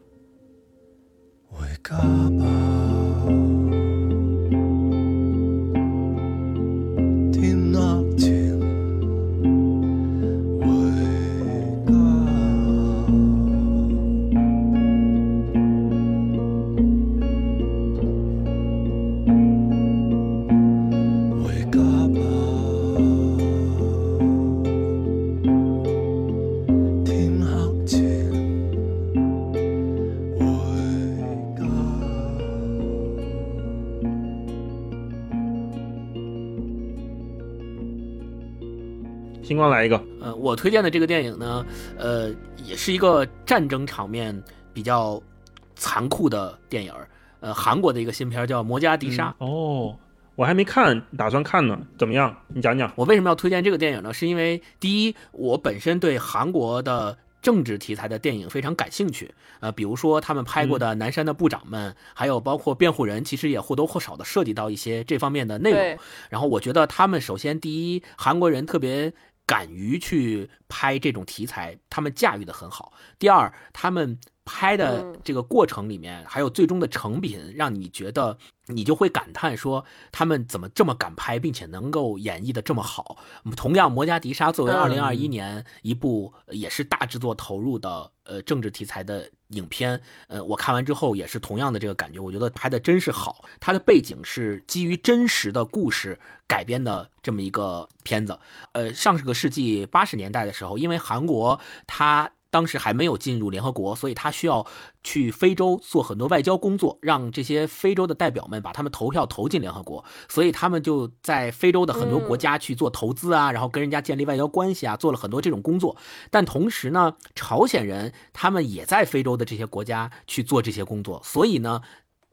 Speaker 3: 我推荐的这个电影呢，呃，也是一个战争场面比较残酷的电影，呃，韩国的一个新片叫《摩加迪沙》。
Speaker 1: 哦，我还没看，打算看呢，怎么样？你讲讲。
Speaker 3: 我为什么要推荐这个电影呢？是因为第一，我本身对韩国的政治题材的电影非常感兴趣，呃，比如说他们拍过的《南山的部长们》，还有包括《辩护人》，其实也或多或少的涉及到一些这方面的内容。然后我觉得他们首先第一，韩国人特别。敢于去拍这种题材，他们驾驭的很好。第二，他们拍的这个过程里面，还有最终的成品，让你觉得你就会感叹说，他们怎么这么敢拍，并且能够演绎的这么好。同样，《摩加迪沙》作为二零二一年一部也是大制作投入的呃政治题材的。影片，呃，我看完之后也是同样的这个感觉，我觉得拍的真是好。它的背景是基于真实的故事改编的这么一个片子。呃，上个世纪八十年代的时候，因为韩国它。当时还没有进入联合国，所以他需要去非洲做很多外交工作，让这些非洲的代表们把他们投票投进联合国。所以他们就在非洲的很多国家去做投资啊，然后跟人家建立外交关系啊，做了很多这种工作。但同时呢，朝鲜人他们也在非洲的这些国家去做这些工作，所以呢。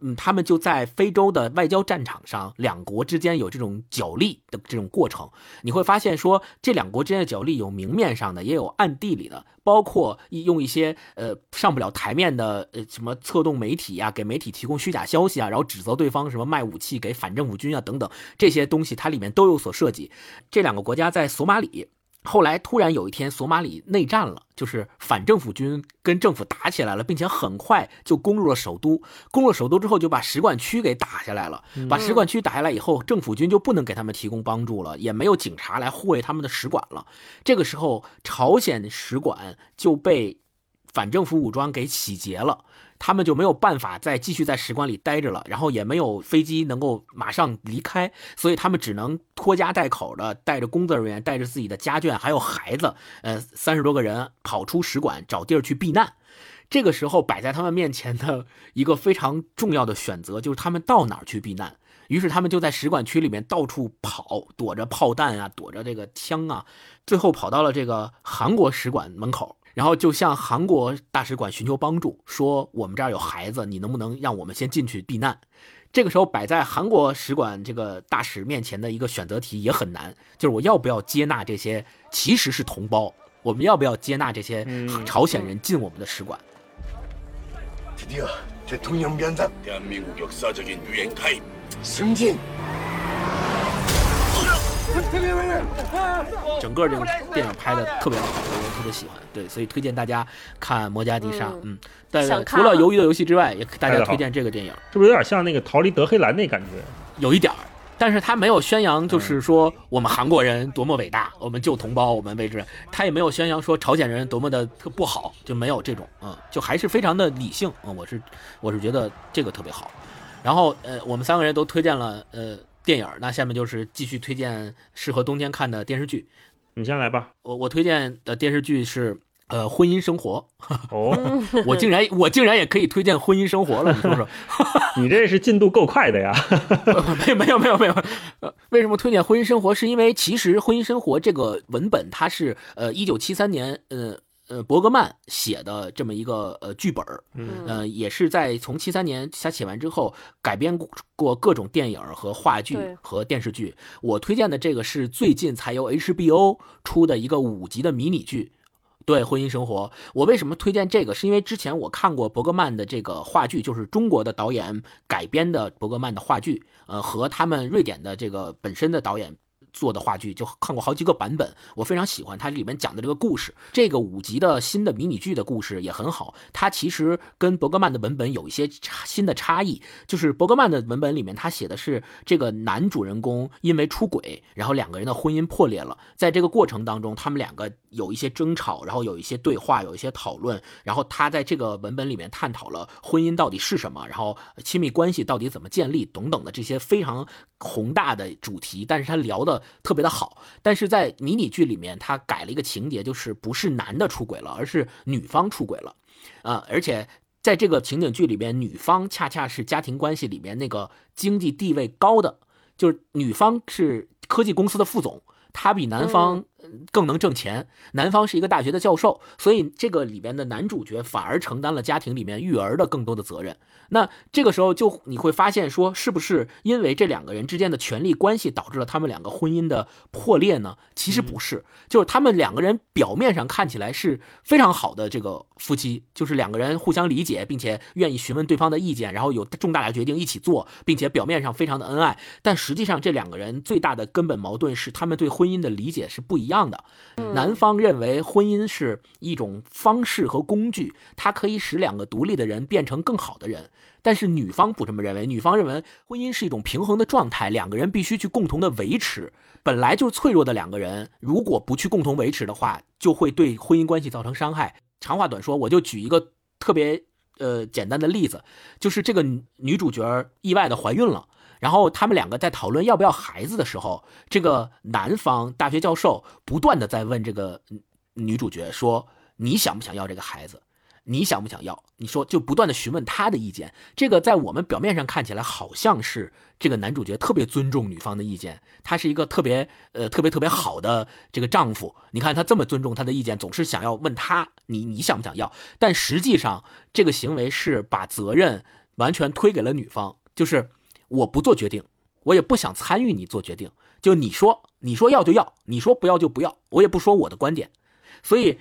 Speaker 3: 嗯，他们就在非洲的外交战场上，两国之间有这种角力的这种过程。你会发现，说这两国之间的角力有明面上的，也有暗地里的，包括用一些呃上不了台面的呃什么策动媒体啊，给媒体提供虚假消息啊，然后指责对方什么卖武器给反政府军啊等等这些东西，它里面都有所涉及。这两个国家在索马里。后来突然有一天，索马里内战了，就是反政府军跟政府打起来了，并且很快就攻入了首都。攻入首都之后，就把使馆区给打下来了。把使馆区打下来以后，政府军就不能给他们提供帮助了，也没有警察来护卫他们的使馆了。这个时候，朝鲜使馆就被反政府武装给洗劫了。他们就没有办法再继续在使馆里待着了，然后也没有飞机能够马上离开，所以他们只能拖家带口的带着工作人员，带着自己的家眷，还有孩子，呃，三十多个人跑出使馆找地儿去避难。这个时候摆在他们面前的一个非常重要的选择就是他们到哪儿去避难。于是他们就在使馆区里面到处跑，躲着炮弹啊，躲着这个枪啊，最后跑到了这个韩国使馆门口。然后就向韩国大使馆寻求帮助，说我们这儿有孩子，你能不能让我们先进去避难？这个时候摆在韩国使馆这个大使面前的一个选择题也很难，就是我要不要接纳这些其实是同胞？我们要不要接纳这些朝鲜人进我们的使馆？드디어대통령변상대한민국역사적인유행타입승진 整个这个电影拍的特别好，我特别喜欢。对，所以推荐大家看《摩加迪沙》。嗯，但除了《鱿鱼的游戏》之外，也大家推荐这个电影。
Speaker 1: 是不是有点像那个《逃离德黑兰》那感觉？
Speaker 3: 有一点儿，但是他没有宣扬，就是说我们韩国人多么伟大，我们救同胞，我们为之。他也没有宣扬说朝鲜人多么的特不好，就没有这种，嗯，就还是非常的理性。嗯，我是我是觉得这个特别好。然后，呃，我们三个人都推荐了，呃。电影那下面就是继续推荐适合冬天看的电视剧，
Speaker 1: 你先来吧。
Speaker 3: 我我推荐的电视剧是呃婚姻生活。
Speaker 1: 哦，
Speaker 3: 我竟然我竟然也可以推荐婚姻生活了，你说说，
Speaker 1: 你这是进度够快的呀？
Speaker 3: 没有没有没有没有。呃，为什么推荐婚姻生活？是因为其实婚姻生活这个文本它是呃一九七三年呃。呃，伯格曼写的这么一个呃剧本嗯，也是在从七三年他写完之后改编过各种电影和话剧和电视剧。我推荐的这个是最近才由 HBO 出的一个五集的迷你剧，对《婚姻生活》。我为什么推荐这个？是因为之前我看过伯格曼的这个话剧，就是中国的导演改编的伯格曼的话剧，呃，和他们瑞典的这个本身的导演。做的话剧就看过好几个版本，我非常喜欢它里面讲的这个故事。这个五集的新的迷你剧的故事也很好，它其实跟伯格曼的文本有一些差新的差异。就是伯格曼的文本里面，他写的是这个男主人公因为出轨，然后两个人的婚姻破裂了，在这个过程当中，他们两个有一些争吵，然后有一些对话，有一些讨论，然后他在这个文本里面探讨了婚姻到底是什么，然后亲密关系到底怎么建立等等的这些非常宏大的主题，但是他聊的。特别的好，但是在迷你剧里面，他改了一个情节，就是不是男的出轨了，而是女方出轨了，啊，而且在这个情景剧里面，女方恰恰是家庭关系里面那个经济地位高的，就是女方是科技公司的副总，她比男方。更能挣钱。男方是一个大学的教授，所以这个里边的男主角反而承担了家庭里面育儿的更多的责任。那这个时候就你会发现，说是不是因为这两个人之间的权力关系导致了他们两个婚姻的破裂呢？其实不是，就是他们两个人表面上看起来是非常好的这个夫妻，就是两个人互相理解，并且愿意询问对方的意见，然后有重大的决定一起做，并且表面上非常的恩爱。但实际上，这两个人最大的根本矛盾是他们对婚姻的理解是不一样。样的，男方认为婚姻是一种方式和工具，它可以使两个独立的人变成更好的人。但是女方不这么认为，女方认为婚姻是一种平衡的状态，两个人必须去共同的维持。本来就脆弱的两个人，如果不去共同维持的话，就会对婚姻关系造成伤害。长话短说，我就举一个特别呃简单的例子，就是这个女主角意外的怀孕了。然后他们两个在讨论要不要孩子的时候，这个男方大学教授不断的在问这个女主角说：“你想不想要这个孩子？你想不想要？”你说就不断的询问他的意见。这个在我们表面上看起来好像是这个男主角特别尊重女方的意见，他是一个特别呃特别特别好的这个丈夫。你看他这么尊重她的意见，总是想要问他你你想不想要？但实际上这个行为是把责任完全推给了女方，就是。我不做决定，我也不想参与你做决定。就你说，你说要就要，你说不要就不要，我也不说我的观点。所以，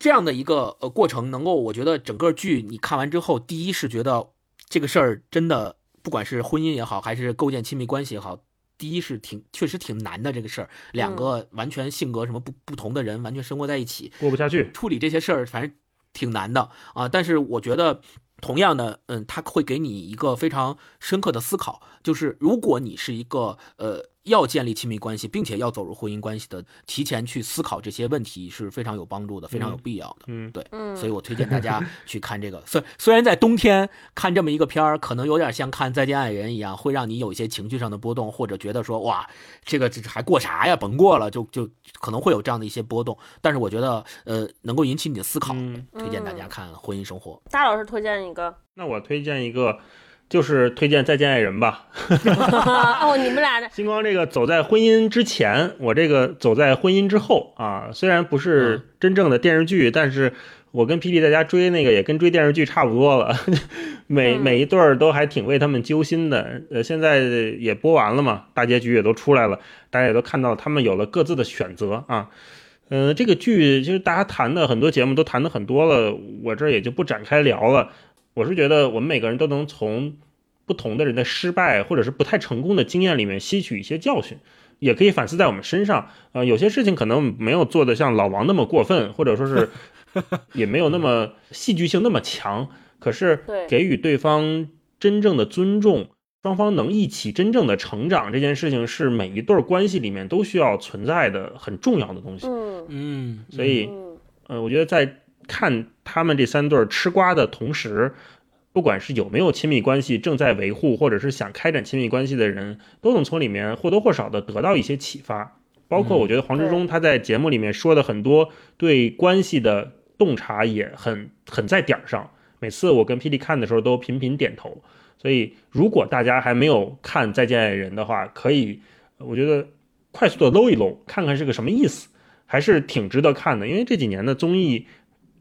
Speaker 3: 这样的一个呃过程，能够我觉得整个剧你看完之后，第一是觉得这个事儿真的，不管是婚姻也好，还是构建亲密关系也好，第一是挺确实挺难的这个事儿。两个完全性格什么不不同的人，完全生活在一起，
Speaker 1: 过不下去，
Speaker 3: 处理这些事儿，反正挺难的啊。但是我觉得。同样呢，嗯，他会给你一个非常深刻的思考，就是如果你是一个呃要建立亲密关系，并且要走入婚姻关系的，提前去思考这些问题是非常有帮助的，非常有必要的。
Speaker 1: 嗯，
Speaker 3: 对，
Speaker 2: 嗯，
Speaker 3: 所以我推荐大家去看这个。虽虽然在冬天看这么一个片儿，可能有点像看《再见爱人》一样，会让你有一些情绪上的波动，或者觉得说哇，这个这还过啥呀？甭过了，就就可能会有这样的一些波动。但是我觉得，呃，能够引起你的思考，
Speaker 1: 嗯
Speaker 3: 推荐大家看《婚姻生活》。
Speaker 2: 大老师推荐一个。
Speaker 1: 那我推荐一个，就是推荐《再见爱人》吧。
Speaker 2: 哦，你们俩的
Speaker 1: 星光这个走在婚姻之前，我这个走在婚姻之后啊，虽然不是真正的电视剧，但是我跟霹雳在家追那个也跟追电视剧差不多了，每
Speaker 2: 嗯
Speaker 1: 每一对儿都还挺为他们揪心的。呃，现在也播完了嘛，大结局也都出来了，大家也都看到他们有了各自的选择啊。嗯、这个剧就是大家谈的很多节目都谈的很多了，我这儿也就不展开聊了。我是觉得我们每个人都能从不同的人的失败或者是不太成功的经验里面吸取一些教训，也可以反思在我们身上。呃，有些事情可能没有做的像老王那么过分，或者说是 也没有那么戏剧性那么强，可是给予对方真正的尊重。双方能一起真正的成长，这件事情是每一对儿关系里面都需要存在的很重要的东西。
Speaker 2: 嗯
Speaker 3: 嗯，
Speaker 1: 所以，
Speaker 2: 嗯
Speaker 1: 呃，我觉得在看他们这三对吃瓜的同时，不管是有没有亲密关系正在维护，或者是想开展亲密关系的人，都能从里面或多或少的得到一些启发。包括我觉得黄志忠他在节目里面说的很多对关系的洞察也很很在点儿上。每次我跟霹雳看的时候都频频点头。所以，如果大家还没有看《再见爱人》的话，可以，我觉得快速的搂一搂，看看是个什么意思。还是挺值得看的，因为这几年的综艺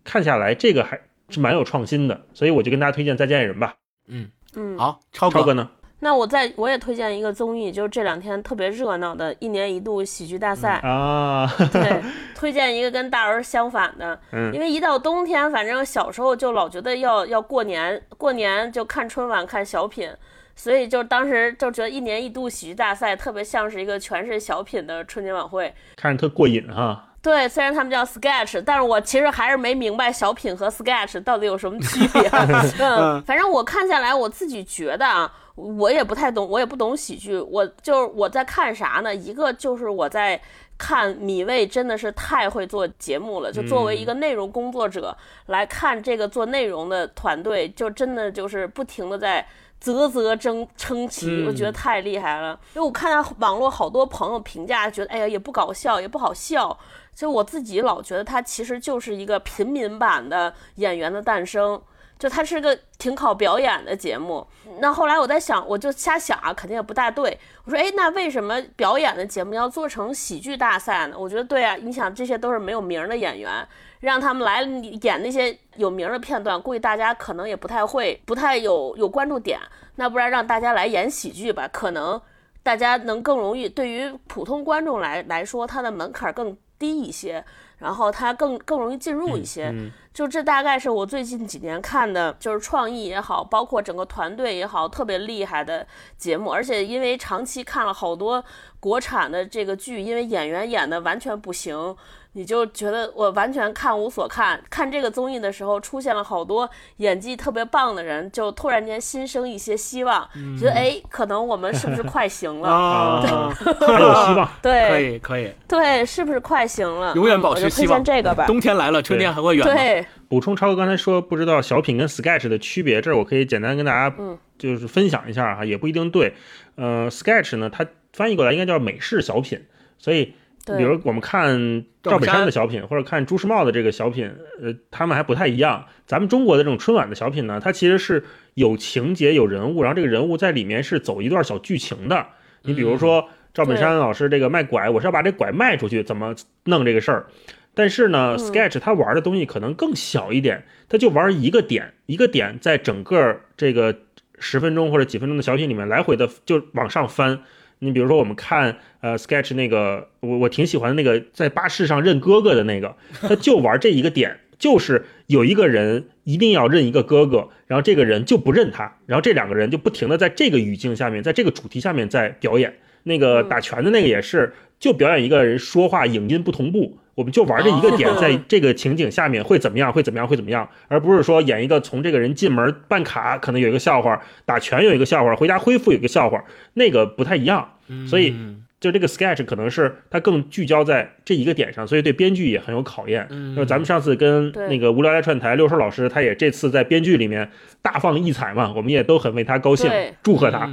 Speaker 1: 看下来，这个还是蛮有创新的，所以我就跟大家推荐《再见爱人》吧。
Speaker 3: 嗯，
Speaker 2: 嗯，
Speaker 3: 好，超哥
Speaker 1: 超哥呢？
Speaker 2: 那我再我也推荐一个综艺，就是这两天特别热闹的一年一度喜剧大赛。
Speaker 1: 啊，
Speaker 2: 对，推荐一个跟大儿相反的，
Speaker 1: 嗯
Speaker 2: 因为一到冬天，反正小时候就老觉得要要过年，过年就看春晚看小品，所以就当时就觉得一年一度喜剧大赛特别像是一个全是小品的春节晚会。
Speaker 1: 看着特过瘾哈。
Speaker 2: 对，虽然他们叫 sketch，但是我其实还是没明白小品和 sketch 到底有什么区别。嗯，反正我看下来，我自己觉得啊，我也不太懂，我也不懂喜剧，我就是我在看啥呢？一个就是我在看米未真的是太会做节目了，就作为一个内容工作者来看这个做内容的团队，就真的就是不停的在。啧啧称称奇，我觉得太厉害了。因为我看到网络好多朋友评价，觉得哎呀也不搞笑，也不好笑。就我自己老觉得它其实就是一个平民版的《演员的诞生》，就它是个挺考表演的节目。那后来我在想，我就瞎想啊，肯定也不大对。我说，哎，那为什么表演的节目要做成喜剧大赛呢？我觉得对啊，你想这些都是没有名的演员，让他们来演那些有名的片段，估计大家可能也不太会，不太有有关注点。那不然让大家来演喜剧吧，可能大家能更容易，对于普通观众来来说，它的门槛更低一些，然后它更更容易进入一些。
Speaker 1: 嗯
Speaker 2: 就这大概是我最近几年看的，就是创意也好，包括整个团队也好，特别厉害的节目。而且因为长期看了好多国产的这个剧，因为演员演的完全不行，你就觉得我完全看无所看。看这个综艺的时候，出现了好多演技特别棒的人，就突然间心生一些希望，觉得哎，可能我们是不是快行了？
Speaker 3: 啊，
Speaker 1: 还有希望。
Speaker 2: 对，
Speaker 3: 可以可以，
Speaker 2: 对，是不是快行了？
Speaker 3: 永远保持希望
Speaker 2: 荐这个吧。
Speaker 3: 冬天来了，春天还会远吗？
Speaker 2: 对，
Speaker 1: 补充超哥刚才说不知道小品跟 sketch 的区别，这儿我可以简单跟大家
Speaker 2: 嗯
Speaker 1: 就是分享一下哈，也不一定对。呃，sketch 呢，它翻译过来应该叫美式小品，所以
Speaker 2: 对
Speaker 1: 比如我们看赵本山的小品，或者看朱时茂的这个小品，呃，他们还不太一样。咱们中国的这种春晚的小品呢，它其实是有情节、有人物，然后这个人物在里面是走一段小剧情的。你比如说赵本山老师这个卖拐，我是要把这拐卖出去，怎么弄这个事儿？但是呢
Speaker 2: 嗯
Speaker 1: ，sketch 他玩的东西可能更小一点，他就玩一个点，一个点在整个这个十分钟或者几分钟的小品里面来回的就往上翻。你比如说，我们看呃 sketch 那个，我我挺喜欢那个在巴士上认哥哥的那个，他就玩这一个点，就是有一个人一定要认一个哥哥，然后这个人就不认他，然后这两个人就不停的在这个语境下面，在这个主题下面在表演。那个打拳的那个也是，就表演一个人说话影音不同步，我们就玩这一个点，在这个情景下面会怎么样，会怎么样，会怎么样，而不是说演一个从这个人进门办卡可能有一个笑话，打拳有一个笑话，回家恢复有一个笑话，那个不太一样。所以就这个 sketch 可能是它更聚焦在这一个点上，所以对编剧也很有考验。
Speaker 3: 嗯，
Speaker 1: 就咱们上次跟那个无聊来串台六叔老师，他也这次在编剧里面大放异彩嘛，我们也都很为他高兴，祝贺他。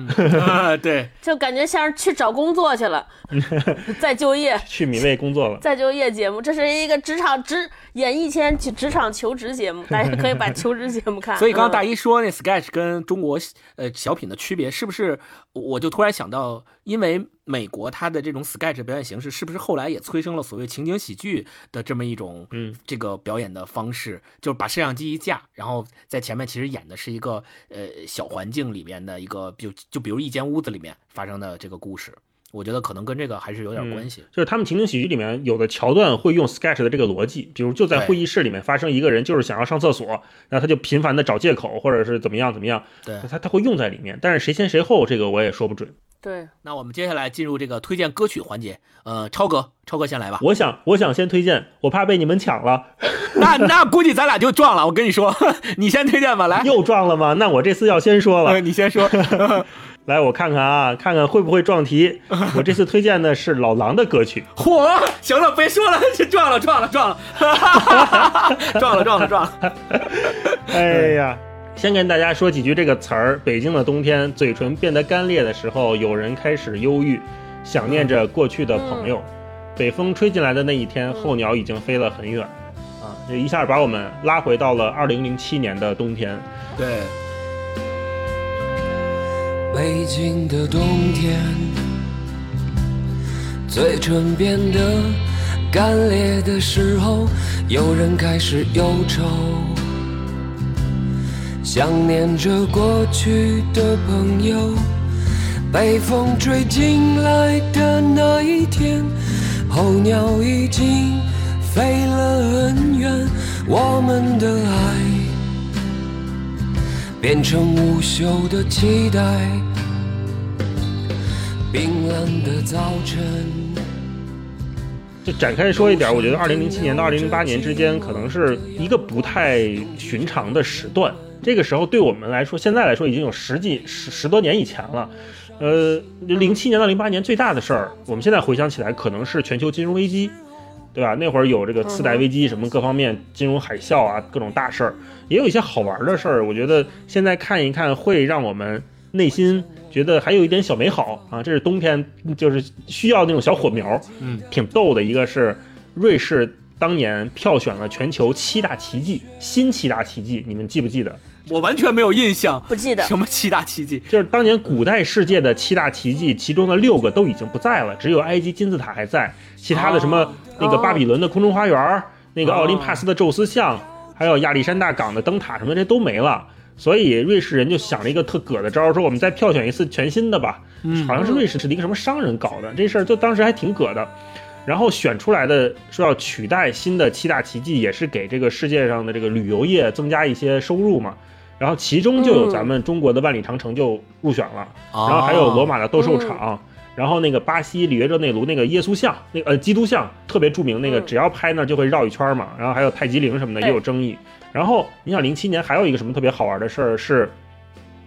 Speaker 3: 对，
Speaker 2: 就感觉像是去找工作去了，再就业，
Speaker 1: 去米味工作了，
Speaker 2: 再就业节目，这是一个职场职演艺圈去职场求职节目，大家可以把求职节目看。
Speaker 3: 所以刚刚大一说那 sketch 跟中国呃小品的区别，是不是我就突然想到，因为。美国它的这种 sketch 表演形式，是不是后来也催生了所谓情景喜剧的这么一种，
Speaker 1: 嗯，
Speaker 3: 这个表演的方式？就是把摄像机一架，然后在前面其实演的是一个呃小环境里面的一个，就就比如一间屋子里面发生的这个故事。我觉得可能跟这个还是有点关系。
Speaker 1: 就是他们情景喜剧里面有的桥段会用 sketch 的这个逻辑，比如就在会议室里面发生一个人就是想要上厕所，然后他就频繁的找借口，或者是怎么样怎么样，
Speaker 3: 对，
Speaker 1: 他他会用在里面。但是谁先谁后，这个我也说不准。
Speaker 2: 对，
Speaker 3: 那我们接下来进入这个推荐歌曲环节。呃，超哥，超哥先来吧。
Speaker 1: 我想，我想先推荐，我怕被你们抢了。
Speaker 3: 那那估计咱俩就撞了。我跟你说，你先推荐吧。来，
Speaker 1: 又撞了吗？那我这次要先说了。
Speaker 3: 你先说。
Speaker 1: 来，我看看啊，看看会不会撞题。我这次推荐的是老狼的歌曲。
Speaker 3: 嚯，行了，别说了，撞了，撞了，撞了，撞了，撞了，撞了。
Speaker 1: 哎呀。先跟大家说几句这个词儿。北京的冬天，嘴唇变得干裂的时候，有人开始忧郁，想念着过去的朋友。北风吹进来的那一天，候鸟已经飞了很远，啊，这一下把我们拉回到了二零零七年的冬天。
Speaker 3: 对，
Speaker 4: 北京的冬天，嘴唇变得干裂的时候，有人开始忧愁。想念着过去的朋友，被风吹进来的那一天，候鸟已经飞了很远，我们的爱变成无休的期待。冰冷的早晨。
Speaker 1: 就展开说一点，我觉得二零零七年到二零零八年之间，可能是一个不太寻常的时段。这个时候对我们来说，现在来说已经有十几十十多年以前了，呃，零七年到零八年最大的事儿，我们现在回想起来，可能是全球金融危机，对吧？那会儿有这个次贷危机，什么各方面金融海啸啊，各种大事儿，也有一些好玩的事儿。我觉得现在看一看，会让我们内心觉得还有一点小美好啊。这是冬天，就是需要那种小火苗，
Speaker 3: 嗯，
Speaker 1: 挺逗的。一个是瑞士当年票选了全球七大奇迹，新七大奇迹，你们记不记得？
Speaker 3: 我完全没有印象，
Speaker 2: 不记得
Speaker 3: 什么七大奇迹，
Speaker 1: 就是当年古代世界的七大奇迹，其中的六个都已经不在了，只有埃及金字塔还在，其他的什么那个巴比伦的空中花园，那个奥林帕斯的宙斯像，还有亚历山大港的灯塔什么的，这都没了。所以瑞士人就想了一个特葛的招，说我们再票选一次全新的吧。
Speaker 3: 嗯，
Speaker 1: 好像是瑞士是一个什么商人搞的这事儿，就当时还挺葛的。然后选出来的说要取代新的七大奇迹，也是给这个世界上的这个旅游业增加一些收入嘛。然后其中就有咱们中国的万里长城就入选了，然后还有罗马的斗兽场，然后那个巴西里约热内卢那个耶稣像，那个呃基督像特别著名，那个只要拍那就会绕一圈嘛。然后还有泰姬陵什么的也有争议。然后你想零七年还有一个什么特别好玩的事儿是，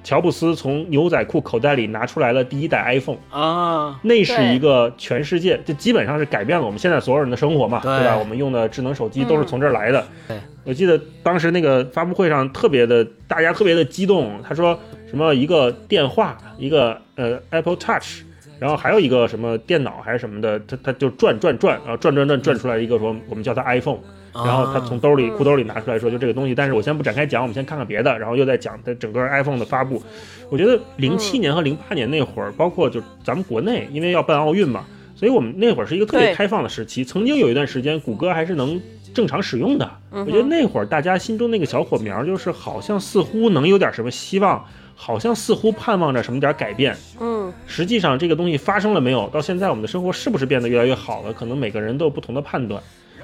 Speaker 1: 乔布斯从牛仔裤口袋里拿出来了第一代 iPhone
Speaker 3: 啊，
Speaker 1: 那是一个全世界就基本上是改变了我们现在所有人的生活嘛，对吧？我们用的智能手机都是从这儿来的。
Speaker 3: 对。
Speaker 1: 我记得当时那个发布会上特别的，大家特别的激动。他说什么一个电话，一个呃 Apple Touch，然后还有一个什么电脑还是什么的，他他就转转转，然后转转转转出来一个说我们叫它 iPhone，然后他从兜里裤兜里拿出来说就这个东西。但是我先不展开讲，我们先看看别的，然后又在讲它整个 iPhone 的发布。我觉得零七年和零八年那会儿，包括就咱们国内，因为要办奥运嘛，所以我们那会儿是一个特别开放的时期。曾经有一段时间，谷歌还是能。正常使用的，我觉得那会儿大家心中那个小火苗，就是好像似乎能有点什么希望，好像似乎盼望着什么点改变。
Speaker 2: 嗯，
Speaker 1: 实际上这个东西发生了没有？到现在我们的生活是不是变得越来越好了？可能每个人都有不同的判断。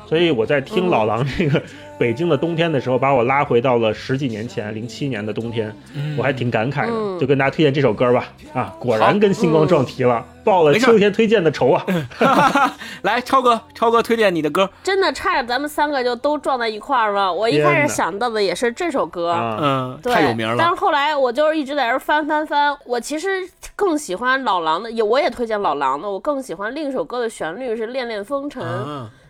Speaker 1: 所以我在听老狼这个北京的冬天的时候，把我拉回到了十几年前，零七年的冬天，我还挺感慨的，就跟大家推荐这首歌吧。啊，果然跟星光撞题了，报了秋天推荐的仇啊！
Speaker 3: 来，超哥，超哥推荐你的歌，
Speaker 2: 真的差点咱们三个就都撞在一块儿了。我一开始想到的也是这首歌，
Speaker 3: 嗯，
Speaker 2: 对，
Speaker 3: 太有名了。
Speaker 2: 但是后来我就是一直在这翻翻翻，我其实更喜欢老狼的，也我也推荐老狼的。我更喜欢另一首歌的旋律是《恋恋风尘》，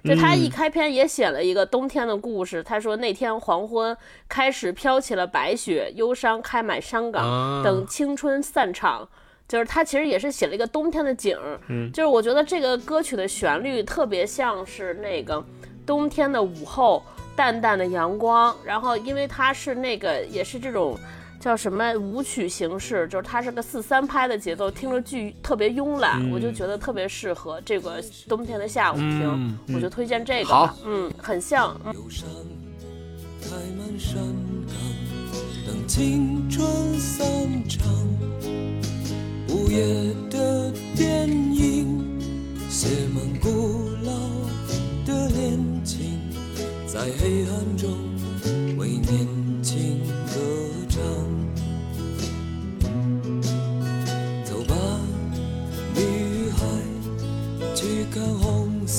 Speaker 2: 就他一开篇也写了一个冬天的故事。他说那天黄昏开始飘起了白雪，忧伤开满山岗，等青春散场。就是他其实也是写了一个冬天的景儿。嗯，就是我觉得这个歌曲的旋律特别像是那个冬天的午后，淡淡的阳光。然后因为它是那个也是这种。叫什么舞曲形式？就是它是个四三拍的节奏，听着巨特别慵懒，我就觉得特别适合这个冬天的下午听，我就推荐这个。
Speaker 3: 好，
Speaker 2: 嗯，很像。
Speaker 4: 无夜的电影。写满古老的恋情在黑暗中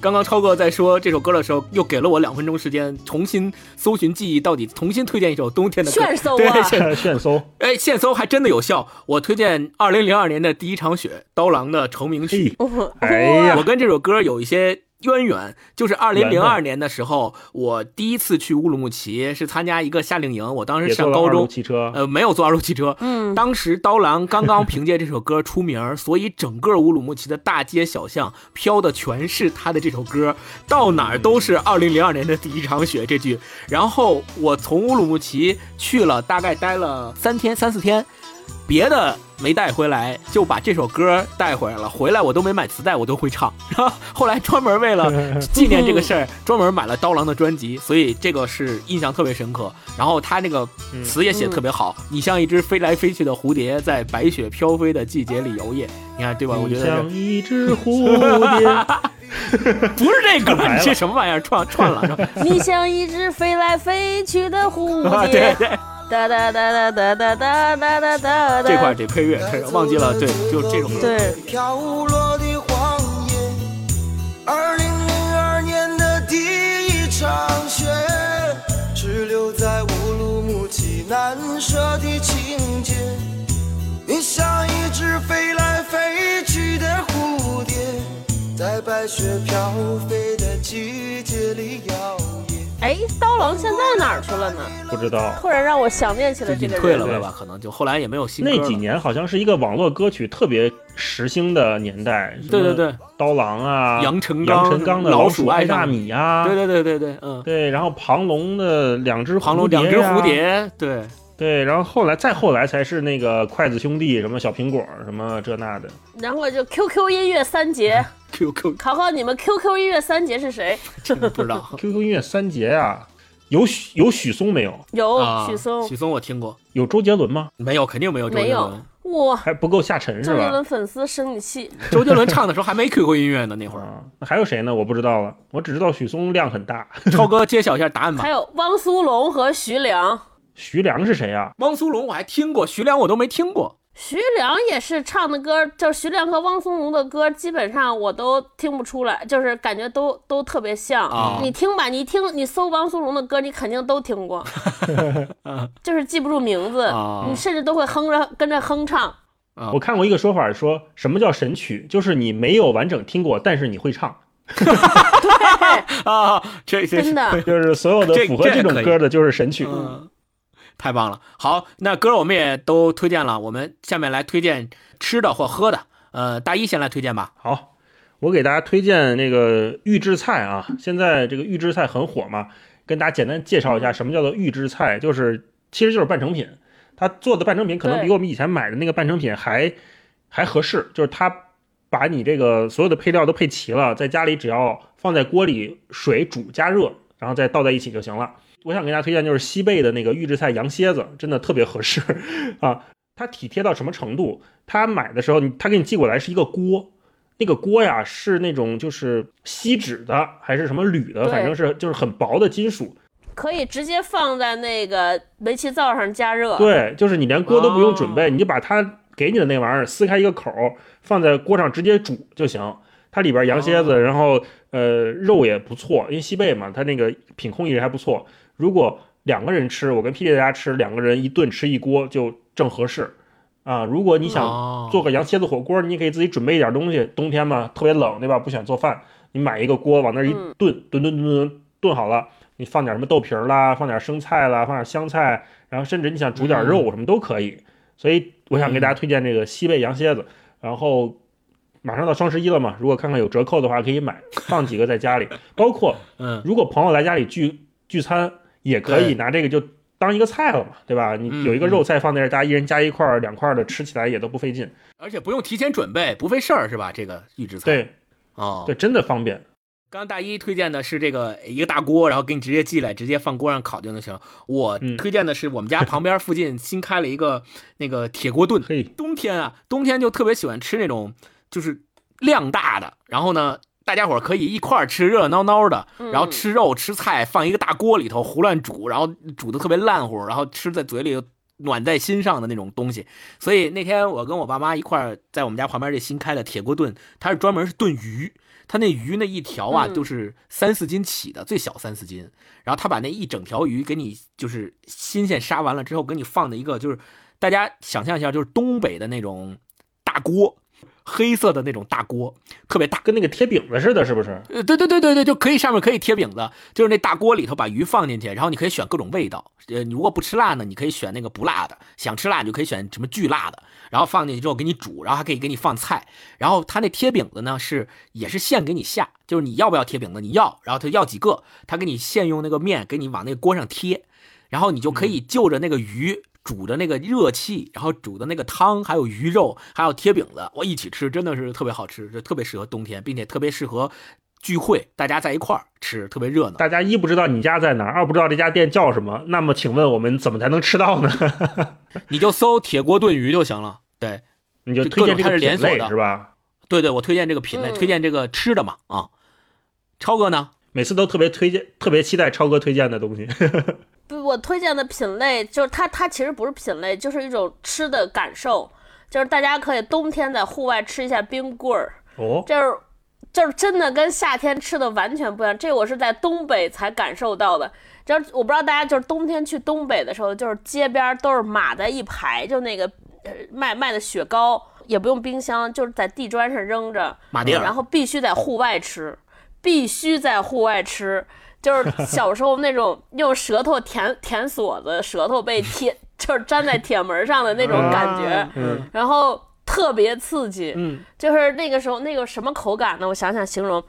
Speaker 3: 刚刚超哥在说这首歌的时候，又给了我两分钟时间重新搜寻记忆，到底重新推荐一首冬天的歌。
Speaker 2: 炫搜啊！
Speaker 1: 炫搜！
Speaker 3: 哎，炫搜还真的有效。我推荐二零零二年的第一场雪，刀郎的成名曲。
Speaker 1: 哎呀，
Speaker 3: 我跟这首歌有一些。渊源就是二零零二年的时候，我第一次去乌鲁木齐是参加一个夏令营。我当时上高中，
Speaker 1: 汽车
Speaker 3: 呃没有坐二路汽车。嗯，当时刀郎刚刚凭借这首歌出名，所以整个乌鲁木齐的大街小巷飘的全是他的这首歌，到哪儿都是二零零二年的第一场雪这句。然后我从乌鲁木齐去了，大概待了三天三四天。别的没带回来，就把这首歌带回来了。回来我都没买磁带，我都会唱。然后后来专门为了 纪念这个事儿，专门买了刀郎的专辑，所以这个是印象特别深刻。然后他那个词也写特别好，你像一只飞来飞去的蝴蝶，在白雪飘飞的季节里摇曳。你看对吧？我觉得
Speaker 1: 像一只蝴蝶，
Speaker 3: 不是这歌，你这什么玩意儿串串了？
Speaker 2: 你像一只飞来飞去的蝴
Speaker 3: 蝶。对对。
Speaker 2: 哒哒哒哒哒哒哒哒哒哒。
Speaker 3: 这块得配乐，忘记了，对，就这种。
Speaker 2: 对。
Speaker 4: 飘落的黄叶，二零零二年的第一场雪，只留在乌鲁木齐难舍的情节。你像一只飞来飞去的蝴蝶，在白雪飘飞的季节里摇曳。
Speaker 2: 哎，刀郎现在哪儿去了呢？
Speaker 1: 不知道。
Speaker 2: 突然让我想念起了这个人。
Speaker 3: 退了吧？可能就后来也没有新
Speaker 1: 那几年好像是一个网络歌曲特别时兴的年代。
Speaker 3: 对对对，
Speaker 1: 刀郎啊，
Speaker 3: 杨臣
Speaker 1: 杨成刚的
Speaker 3: 老
Speaker 1: 鼠爱大米啊。
Speaker 3: 对对对对对，嗯。
Speaker 1: 对，然后庞龙的两只
Speaker 3: 庞龙两只蝴蝶，对
Speaker 1: 对，然后后来再后来才是那个筷子兄弟，什么小苹果，什么这那的。
Speaker 2: 然后就 QQ 音乐三杰。
Speaker 3: QQ
Speaker 2: 考考你们，QQ 音乐三杰是谁？
Speaker 3: 不知道。
Speaker 1: QQ 音乐三杰啊，有许有许嵩没有？
Speaker 2: 有许嵩，
Speaker 3: 许嵩我听过。
Speaker 1: 有周杰伦吗？
Speaker 3: 没有，肯定没有周杰伦。
Speaker 2: 哇，
Speaker 1: 还不够下沉是吧？
Speaker 2: 周杰伦粉丝生你气。
Speaker 3: 周杰伦唱的时候还没 QQ 音乐呢，那会儿。
Speaker 1: 那还有谁呢？我不知道了，我只知道许嵩量很大。
Speaker 3: 超哥揭晓一下答案吧。
Speaker 2: 还有汪苏泷和徐良。
Speaker 1: 徐良是谁呀？
Speaker 3: 汪苏泷我还听过，徐良我都没听过。
Speaker 2: 徐良也是唱的歌，就徐良和汪苏泷的歌，基本上我都听不出来，就是感觉都都特别像。你听吧，你听，你搜汪苏泷的歌，你肯定都听过，就是记不住名字，你甚至都会哼着跟着哼唱。
Speaker 1: 我看过一个说法，说什么叫神曲，就是你没有完整听过，但是你会唱。
Speaker 2: 对
Speaker 3: 啊，这
Speaker 2: 真的
Speaker 1: 就是所有的符合这种歌的，就是神曲。
Speaker 3: 太棒了，好，那歌我们也都推荐了，我们下面来推荐吃的或喝的。呃，大一先来推荐吧。
Speaker 1: 好，我给大家推荐那个预制菜啊，现在这个预制菜很火嘛，跟大家简单介绍一下什么叫做预制菜，就是其实就是半成品，他做的半成品可能比我们以前买的那个半成品还还合适，就是他把你这个所有的配料都配齐了，在家里只要放在锅里水煮加热，然后再倒在一起就行了。我想给大家推荐就是西贝的那个预制菜羊蝎子，真的特别合适啊！它体贴到什么程度？他买的时候，他给你寄过来是一个锅，那个锅呀是那种就是锡纸的还是什么铝的，反正是就是很薄的金属。
Speaker 2: 可以直接放在那个煤气灶上加热。
Speaker 1: 对，就是你连锅都不用准备，
Speaker 3: 哦
Speaker 1: 你就把它给你的那玩意儿撕开一个口儿，放在锅上直接煮就行。它里边羊蝎子，
Speaker 3: 哦
Speaker 1: 然后呃肉也不错，因为西贝嘛，它那个品控一直还不错。如果两个人吃，我跟霹雳在家吃，两个人一顿吃一锅就正合适啊。如果你想
Speaker 3: 哦
Speaker 1: 做个羊蝎子火锅，你可以自己准备一点东西，冬天嘛特别冷，对吧？不想做饭，你买一个锅往那儿一
Speaker 2: 嗯
Speaker 1: 炖，炖炖炖炖炖好了。你放点什么豆皮儿啦，放点生菜啦，放点香菜，然后甚至你想煮点肉什么都可以。所以我想给大家推荐这个西贝羊蝎子。然后马上到双十一了嘛，如果看看有折扣的话，可以买，放几个在家里。包括
Speaker 3: 嗯
Speaker 1: 如果朋友来家里聚聚餐，也可以拿这个就当一个菜了嘛，对吧？你
Speaker 3: 嗯
Speaker 1: 有一个肉菜放在这儿，大家一人加一块儿、两块儿的，吃起来也都不费劲。
Speaker 3: 而且不用提前准备，不费事儿是吧？这个预制菜。
Speaker 1: 对
Speaker 3: 哦，
Speaker 1: 对，真的方便。
Speaker 3: 刚刚大一推荐的是这个一个大锅，然后给你直接寄来，直接放锅上烤就能行。我
Speaker 1: 嗯
Speaker 3: 推荐的是我们家旁边附近 新开了一个那个铁锅炖。
Speaker 1: 嘿，
Speaker 3: 冬天啊，冬天就特别喜欢吃那种就是量大的，然后呢，大家伙可以一块儿吃，热热闹闹的，
Speaker 2: 嗯
Speaker 3: 然后吃肉吃菜，放一个大锅里头胡乱煮，然后煮的特别烂乎，然后吃在嘴里暖在心上的那种东西。所以那天我跟我爸妈一块儿在我们家旁边这新开的铁锅炖，它是专门是炖鱼。它那鱼那一条啊，
Speaker 2: 嗯
Speaker 3: 就是三四斤起的，最小三四斤。然后他把那一整条鱼给你，就是新鲜杀完了之后，给你放在一个，就是大家想象一下，就是东北的那种大锅，黑色的那种大锅，特别大。
Speaker 1: 跟那个贴饼子似的，是不是？
Speaker 3: 呃，对对对对对，就可以上面可以贴饼子，就是那大锅里头把鱼放进去，然后你可以选各种味道。呃，你如果不吃辣呢，你可以选那个不辣的；想吃辣，你就可以选什么巨辣的。然后放进去之后给你煮，然后还可以给你放菜。然后他那贴饼子呢是也是现给你下，就是你要不要贴饼子，你要，然后他要几个，他给你现用那个面给你往那个锅上贴，然后你就可以就着那个鱼。煮的那个热气，然后煮的那个汤，还有鱼肉，还有贴饼子，我一起吃，真的是特别好吃，就特别适合冬天，并且特别适合聚会，大家在一块儿吃，特别热闹。
Speaker 1: 大家一不知道你家在哪儿，二不知道这家店叫什么，那么请问我们怎么才能吃到呢？
Speaker 3: 你就搜铁锅炖鱼就行了。对，
Speaker 1: 你就推荐这个品类
Speaker 3: 连锁的
Speaker 1: 是吧？
Speaker 3: 对对，我推荐这个品类，
Speaker 2: 嗯
Speaker 3: 推荐这个吃的嘛啊。超哥呢？
Speaker 1: 每次都特别推荐，特别期待超哥推荐的东西。
Speaker 2: 不，我推荐的品类就是它，它其实不是品类，就是一种吃的感受，就是大家可以冬天在户外吃一下冰棍儿，
Speaker 1: 哦，
Speaker 2: 就是就是真的跟夏天吃的完全不一样。这我是在东北才感受到的。就是我不知道大家就是冬天去东北的时候，就是街边都是码在一排，就那个呃卖卖的雪糕，也不用冰箱，就是在地砖上扔着，
Speaker 3: 马
Speaker 2: 然后必须在户外吃，必须在户外吃。就是小时候那种 用舌头舔舔锁子，舌头被贴，就是粘在铁门上的那种感觉，然后特别刺激。
Speaker 3: 嗯，
Speaker 2: 就是那个时候那个什么口感呢？我想想形容，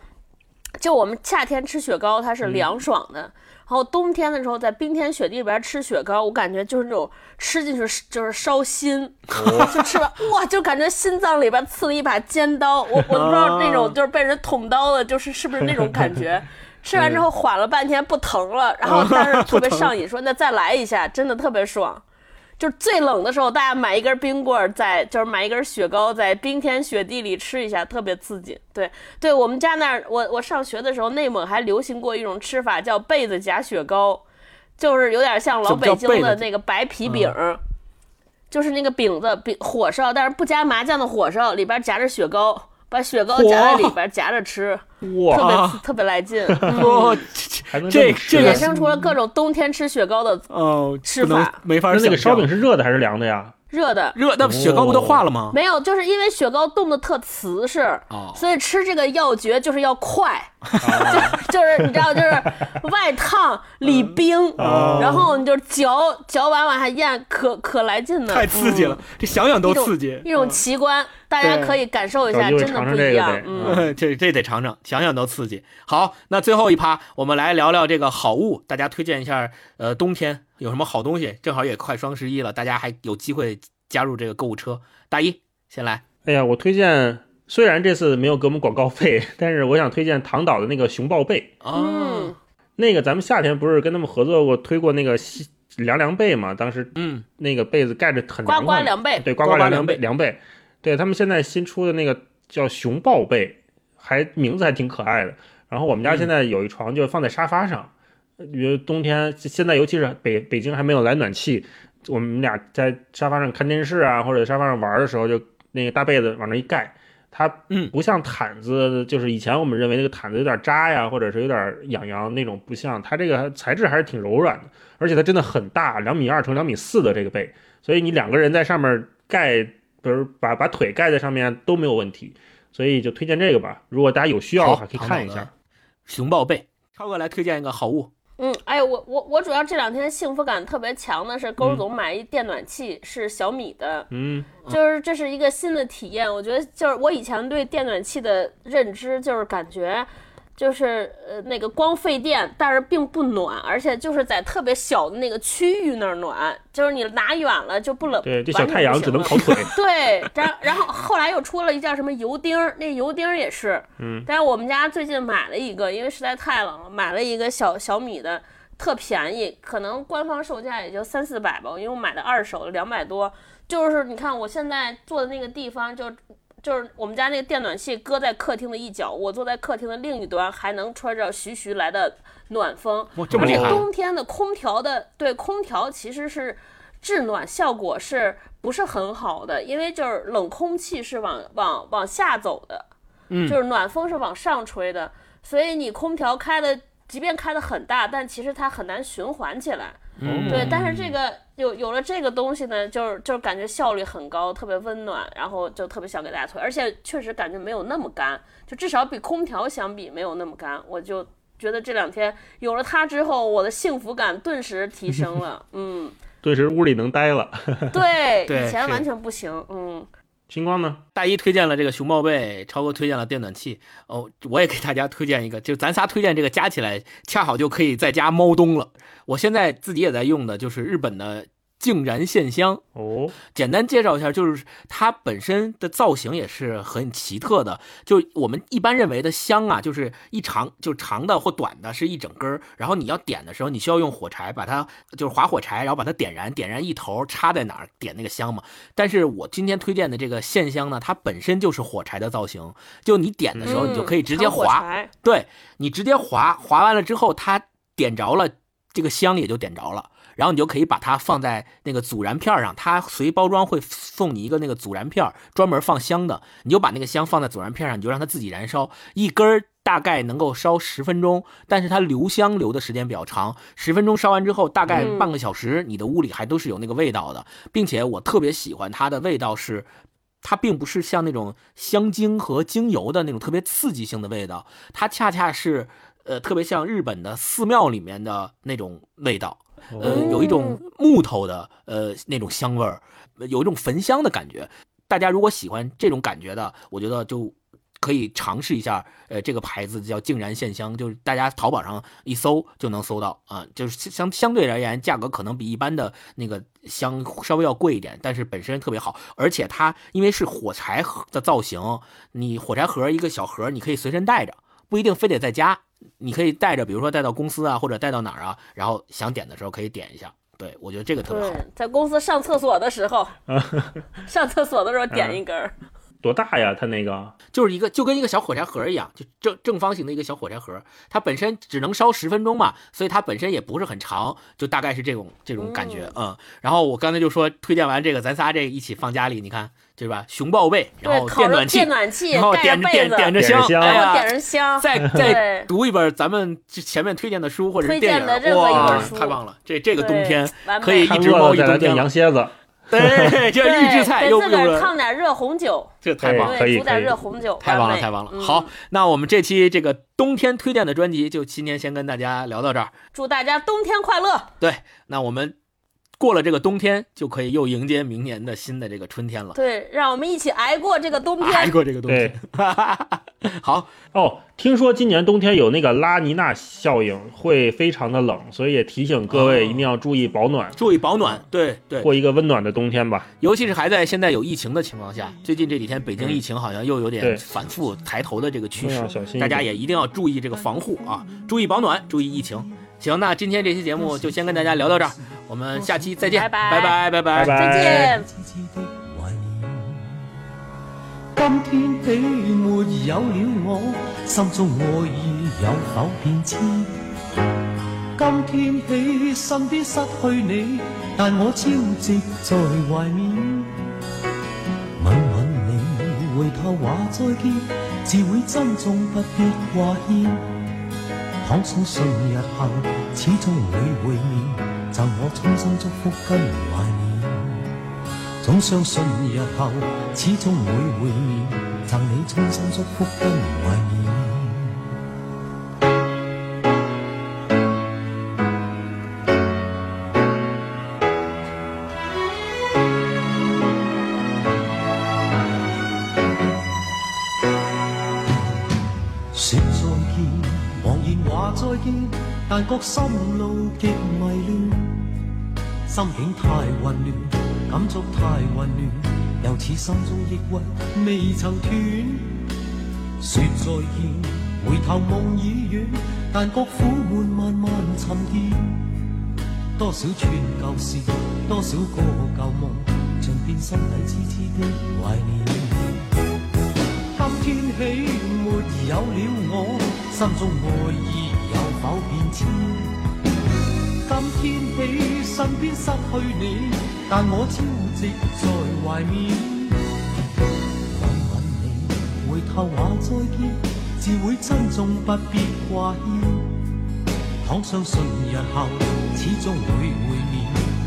Speaker 2: 就我们夏天吃雪糕，它是凉爽的。然后冬天的时候，在冰天雪地里边吃雪糕，我感觉就是那种吃进去就是烧心，就吃完哇，就感觉心脏里边刺了一把尖刀。我我不知道那种就是被人捅刀的，就是是不是那种感觉。吃完之后缓了半天不疼了，然后但是特别上瘾，说那再来一下，真的特别爽。就是最冷的时候，大家买一根冰棍儿，在就是买一根雪糕，在冰天雪地里吃一下，特别刺激。对，对我们家那儿，我我上学的时候，内蒙还流行过一种吃法，叫被子夹雪糕，就是有点像老北京的那个白皮饼。儿，就是那个饼子饼火烧，但是不加麻酱的火烧，里边夹着雪糕，把雪糕夹在里边夹着吃，特，别特别来劲。
Speaker 3: 哦 这这个
Speaker 2: 衍生出了各种冬天吃雪糕的
Speaker 3: 哦，
Speaker 2: 吃法
Speaker 3: 没法
Speaker 1: 那那个烧饼是热的还是凉的呀？
Speaker 2: 热的，
Speaker 3: 热，那雪糕不都化了吗？
Speaker 2: 没有，就是因为雪糕冻得特瓷实，
Speaker 3: 哦
Speaker 2: 所以吃这个要诀就是要快，就就是你知道，就是外烫里冰，
Speaker 1: 哦
Speaker 2: 然后你就嚼嚼完往下咽，可可来劲了，
Speaker 3: 太刺激了，这想想都刺激。
Speaker 2: 一种奇观，大家可以感受一下，真的。不一样嗯，
Speaker 3: 嗯，这这得尝尝，想想都刺激。好，那最后一趴，我们来聊聊这个好物，大家推荐一下。呃，冬天有什么好东西？正好也快双十一了，大家还有机会加入这个购物车。大一先来，
Speaker 1: 哎呀，我推荐，虽然这次没有给我们广告费，但是我想推荐唐岛的那个熊抱被。
Speaker 3: 哦，
Speaker 1: 那个咱们夏天不是跟他们合作过，推过那个西凉凉被嘛？当时
Speaker 3: 嗯，
Speaker 1: 那个被子盖着很
Speaker 2: 呱呱
Speaker 1: 凉快，
Speaker 2: 凉被，
Speaker 1: 对，呱
Speaker 3: 呱
Speaker 1: 凉
Speaker 3: 凉被
Speaker 1: 被凉被。对他们现在新出的那个叫熊抱被，还名字还挺可爱的。然后我们家现在有一床就放在沙发上，因为冬天现在尤其是北北京还没有来暖气，我们俩在沙发上看电视啊，或者沙发上玩的时候，就那个大被子往那一盖。它
Speaker 3: 嗯
Speaker 1: 不像毯子，就是以前我们认为那个毯子有点扎呀，或者是有点痒痒那种，不像它这个材质还是挺柔软的，而且它真的很大，两米二乘两米四的这个被，所以你两个人在上面盖，比如把把腿盖在上面都没有问题，所以就推荐这个吧。如果大家有需要的话，可以看一下。
Speaker 3: 熊抱被，超哥来推荐一个好物。
Speaker 2: 嗯，哎，我我我主要这两天幸福感特别强的是，勾总买一电暖气，是小米的，
Speaker 1: 嗯，
Speaker 2: 就是这是一个新的体验。我觉得就是我以前对电暖器的认知就是感觉。就是呃那个光费电，但是并不暖，而且就是在特别小的那个区域那儿暖，就是你拿远了就不冷。
Speaker 1: 对，这小太阳只能烤腿。
Speaker 2: 对，然然后后来又出了一叫什么油钉儿，那油钉儿也是。
Speaker 1: 嗯。
Speaker 2: 但是我们家最近买了一个，因为实在太冷了，买了一个小小米的，特便宜，可能官方售价也就三四百吧，因为我买的二手的两百多。就是你看我现在坐的那个地方就。就是我们家那个电暖气搁在客厅的一角，我坐在客厅的另一端，还能吹着徐徐来的暖风。
Speaker 3: 哇，这么厉害！
Speaker 2: 冬天的空调的对空调其实是制暖效果是不是很好的？因为就是冷空气是往往往下走的，
Speaker 3: 嗯，
Speaker 2: 就是暖风是往上吹的，所以你空调开的，即便开的很大，但其实它很难循环起来。
Speaker 3: 嗯，
Speaker 2: 对，但是这个有有了这个东西呢，就是就是感觉效率很高，特别温暖，然后就特别想给大家推，而且确实感觉没有那么干，就至少比空调相比没有那么干，我就觉得这两天有了它之后，我的幸福感顿时提升了，嗯，
Speaker 1: 顿时屋里能待了。
Speaker 2: 对，以前完全不行，嗯。
Speaker 1: 星光呢？
Speaker 3: 大一推荐了这个熊抱被，超哥推荐了电暖器。哦，我也给大家推荐一个，就咱仨推荐这个加起来，恰好就可以在家猫冬了。我现在自己也在用的，就是日本的静燃线香。
Speaker 1: 哦，
Speaker 3: 简单介绍一下，就是它本身的造型也是很奇特的。就我们一般认为的香啊，就是一长就长的或短的，是一整根儿。然后你要点的时候，你需要用火柴把它就是划火柴，然后把它点燃，点燃一头插在哪儿点那个香嘛。但是我今天推荐的这个线香呢，它本身就是火柴的造型，就你点的时候，你就可以直接划，
Speaker 2: 柴
Speaker 3: 对你直接划，划完了之后，它点着了，这个香也就点着了。然后你就可以把它放在那个阻燃片上，它随包装会送你一个那个阻燃片，专门放香的。你就把那个香放在阻燃片上，你就让它自己燃烧，一根儿大概能够烧十分钟，但是它留香留的时间比较长，十分钟烧完之后，大概半个小时，你的屋里还都是有那个味道的，并且我特别喜欢它的味道是。它并不是像那种香精和精油的那种特别刺激性的味道，它恰恰是，呃，特别像日本的寺庙里面的那种味道。呃，有一种木头的呃那种香味儿，有一种焚香的感觉。大家如果喜欢这种感觉的，我觉得就可以尝试一下。呃，这个牌子叫静然线香，就是大家淘宝上一搜就能搜到啊。就是相相对而言，价格可能比一般的那个香稍微要贵一点，但是本身特别好。而且它因为是火柴盒的造型，你火柴盒一个小盒，你可以随身带着，不一定非得在家。你可以带着，比如说带到公司啊，或者带到哪儿啊，然后想点的时候可以点一下。对我觉得这个特别好。
Speaker 2: 在公司上厕所的时候，上厕所的时候点一根儿。
Speaker 1: 多大呀？它那个
Speaker 3: 就是一个就跟一个小火柴盒一样，就正正方形的一个小火柴盒，它本身只能烧十分钟嘛，所以它本身也不是很长，就大概是这种这种感觉，嗯。然后我刚才就说推荐完这个，咱仨这一起放家里，你看对吧？熊抱被，然后电暖气，
Speaker 2: 电暖气，
Speaker 3: 然后点着点点着
Speaker 1: 香，
Speaker 3: 然后，
Speaker 2: 点着香，
Speaker 3: 再再读一本咱们前面推荐的书或者是电影，哇，太棒了！这这个冬天可以一直猫一冬天。
Speaker 1: 羊蝎子。
Speaker 3: 对，这预制菜又
Speaker 2: 自个儿烫点热红酒，
Speaker 3: 这太棒了，
Speaker 1: 可以
Speaker 2: 煮点热红酒，
Speaker 3: 太棒了，太棒了。好，那我们这期这个冬天推荐的专辑就今天先跟大家聊到这儿，
Speaker 2: 祝大家冬天快乐。
Speaker 3: 对，那我们过了这个冬天，就可以又迎接明年的新的这个春天了。
Speaker 2: 对，让我们一起挨过这个冬天，
Speaker 3: 挨过这个冬天。好
Speaker 1: 哦，听说今年冬天有那个拉尼娜效应，会非常的冷，所以也提醒各位一定要注意保暖，
Speaker 3: 注意保暖。对对，
Speaker 1: 过一个温暖的冬天吧。
Speaker 3: 尤其是还在现在有疫情的情况下，最近这几天北京疫情好像又有点反复抬头的这个趋势，大家也一定要注意这个防护啊，注意保暖，注意疫情。行，那今天这期节目就先跟大家聊到这儿，我们下期再见，
Speaker 2: 拜
Speaker 3: 拜拜拜
Speaker 1: 拜
Speaker 2: 再见。
Speaker 4: 高
Speaker 5: 今天起没有了我，心中爱意有否变迁？今天起身边失去你，但我朝夕在怀缅。吻吻你，回头话再见，自会珍重不必挂牵。倘相信日后始终会会面，赠我衷心祝福跟怀念。总相信日后始终会会面，赠你衷心祝福跟怀念。但觉心路极迷乱，心境太混乱，感触太混乱，又似心中抑郁未曾断。说再见，回头梦已远，但觉苦闷慢慢沉淀。多少串旧事，多少个旧梦，尽变心底痴痴的怀念。今天起没有了我，心中爱意变迁？今天起身边失去你，但我朝夕在怀缅。吻吻你，回头话再见，自会珍重不必挂牵。倘相信日后始终会会面，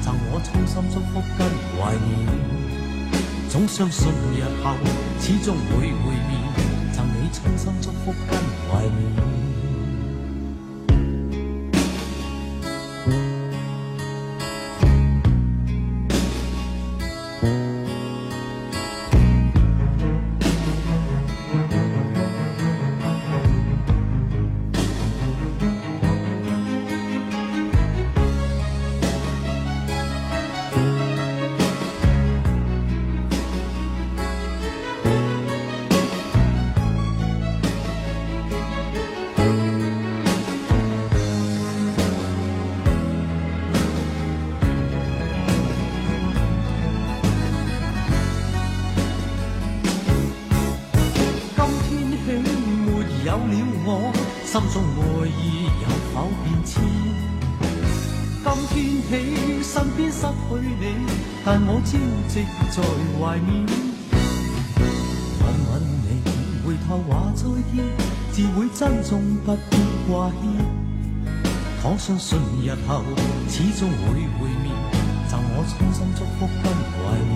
Speaker 5: 赠我衷心祝福跟怀念。总相信日后始终会会面，赠你衷心祝福跟怀念。怀缅。吻吻你，回头话再见，自会珍重不必挂牵。倘相信日后始终会会面，赠我衷心祝福跟怀念。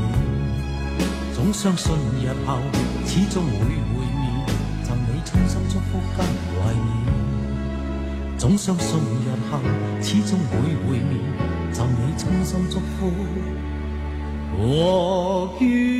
Speaker 5: 总相信日後始終會會面，赠你衷心祝福跟懷念。總相信日後始終會會面，赠你衷心祝福和願。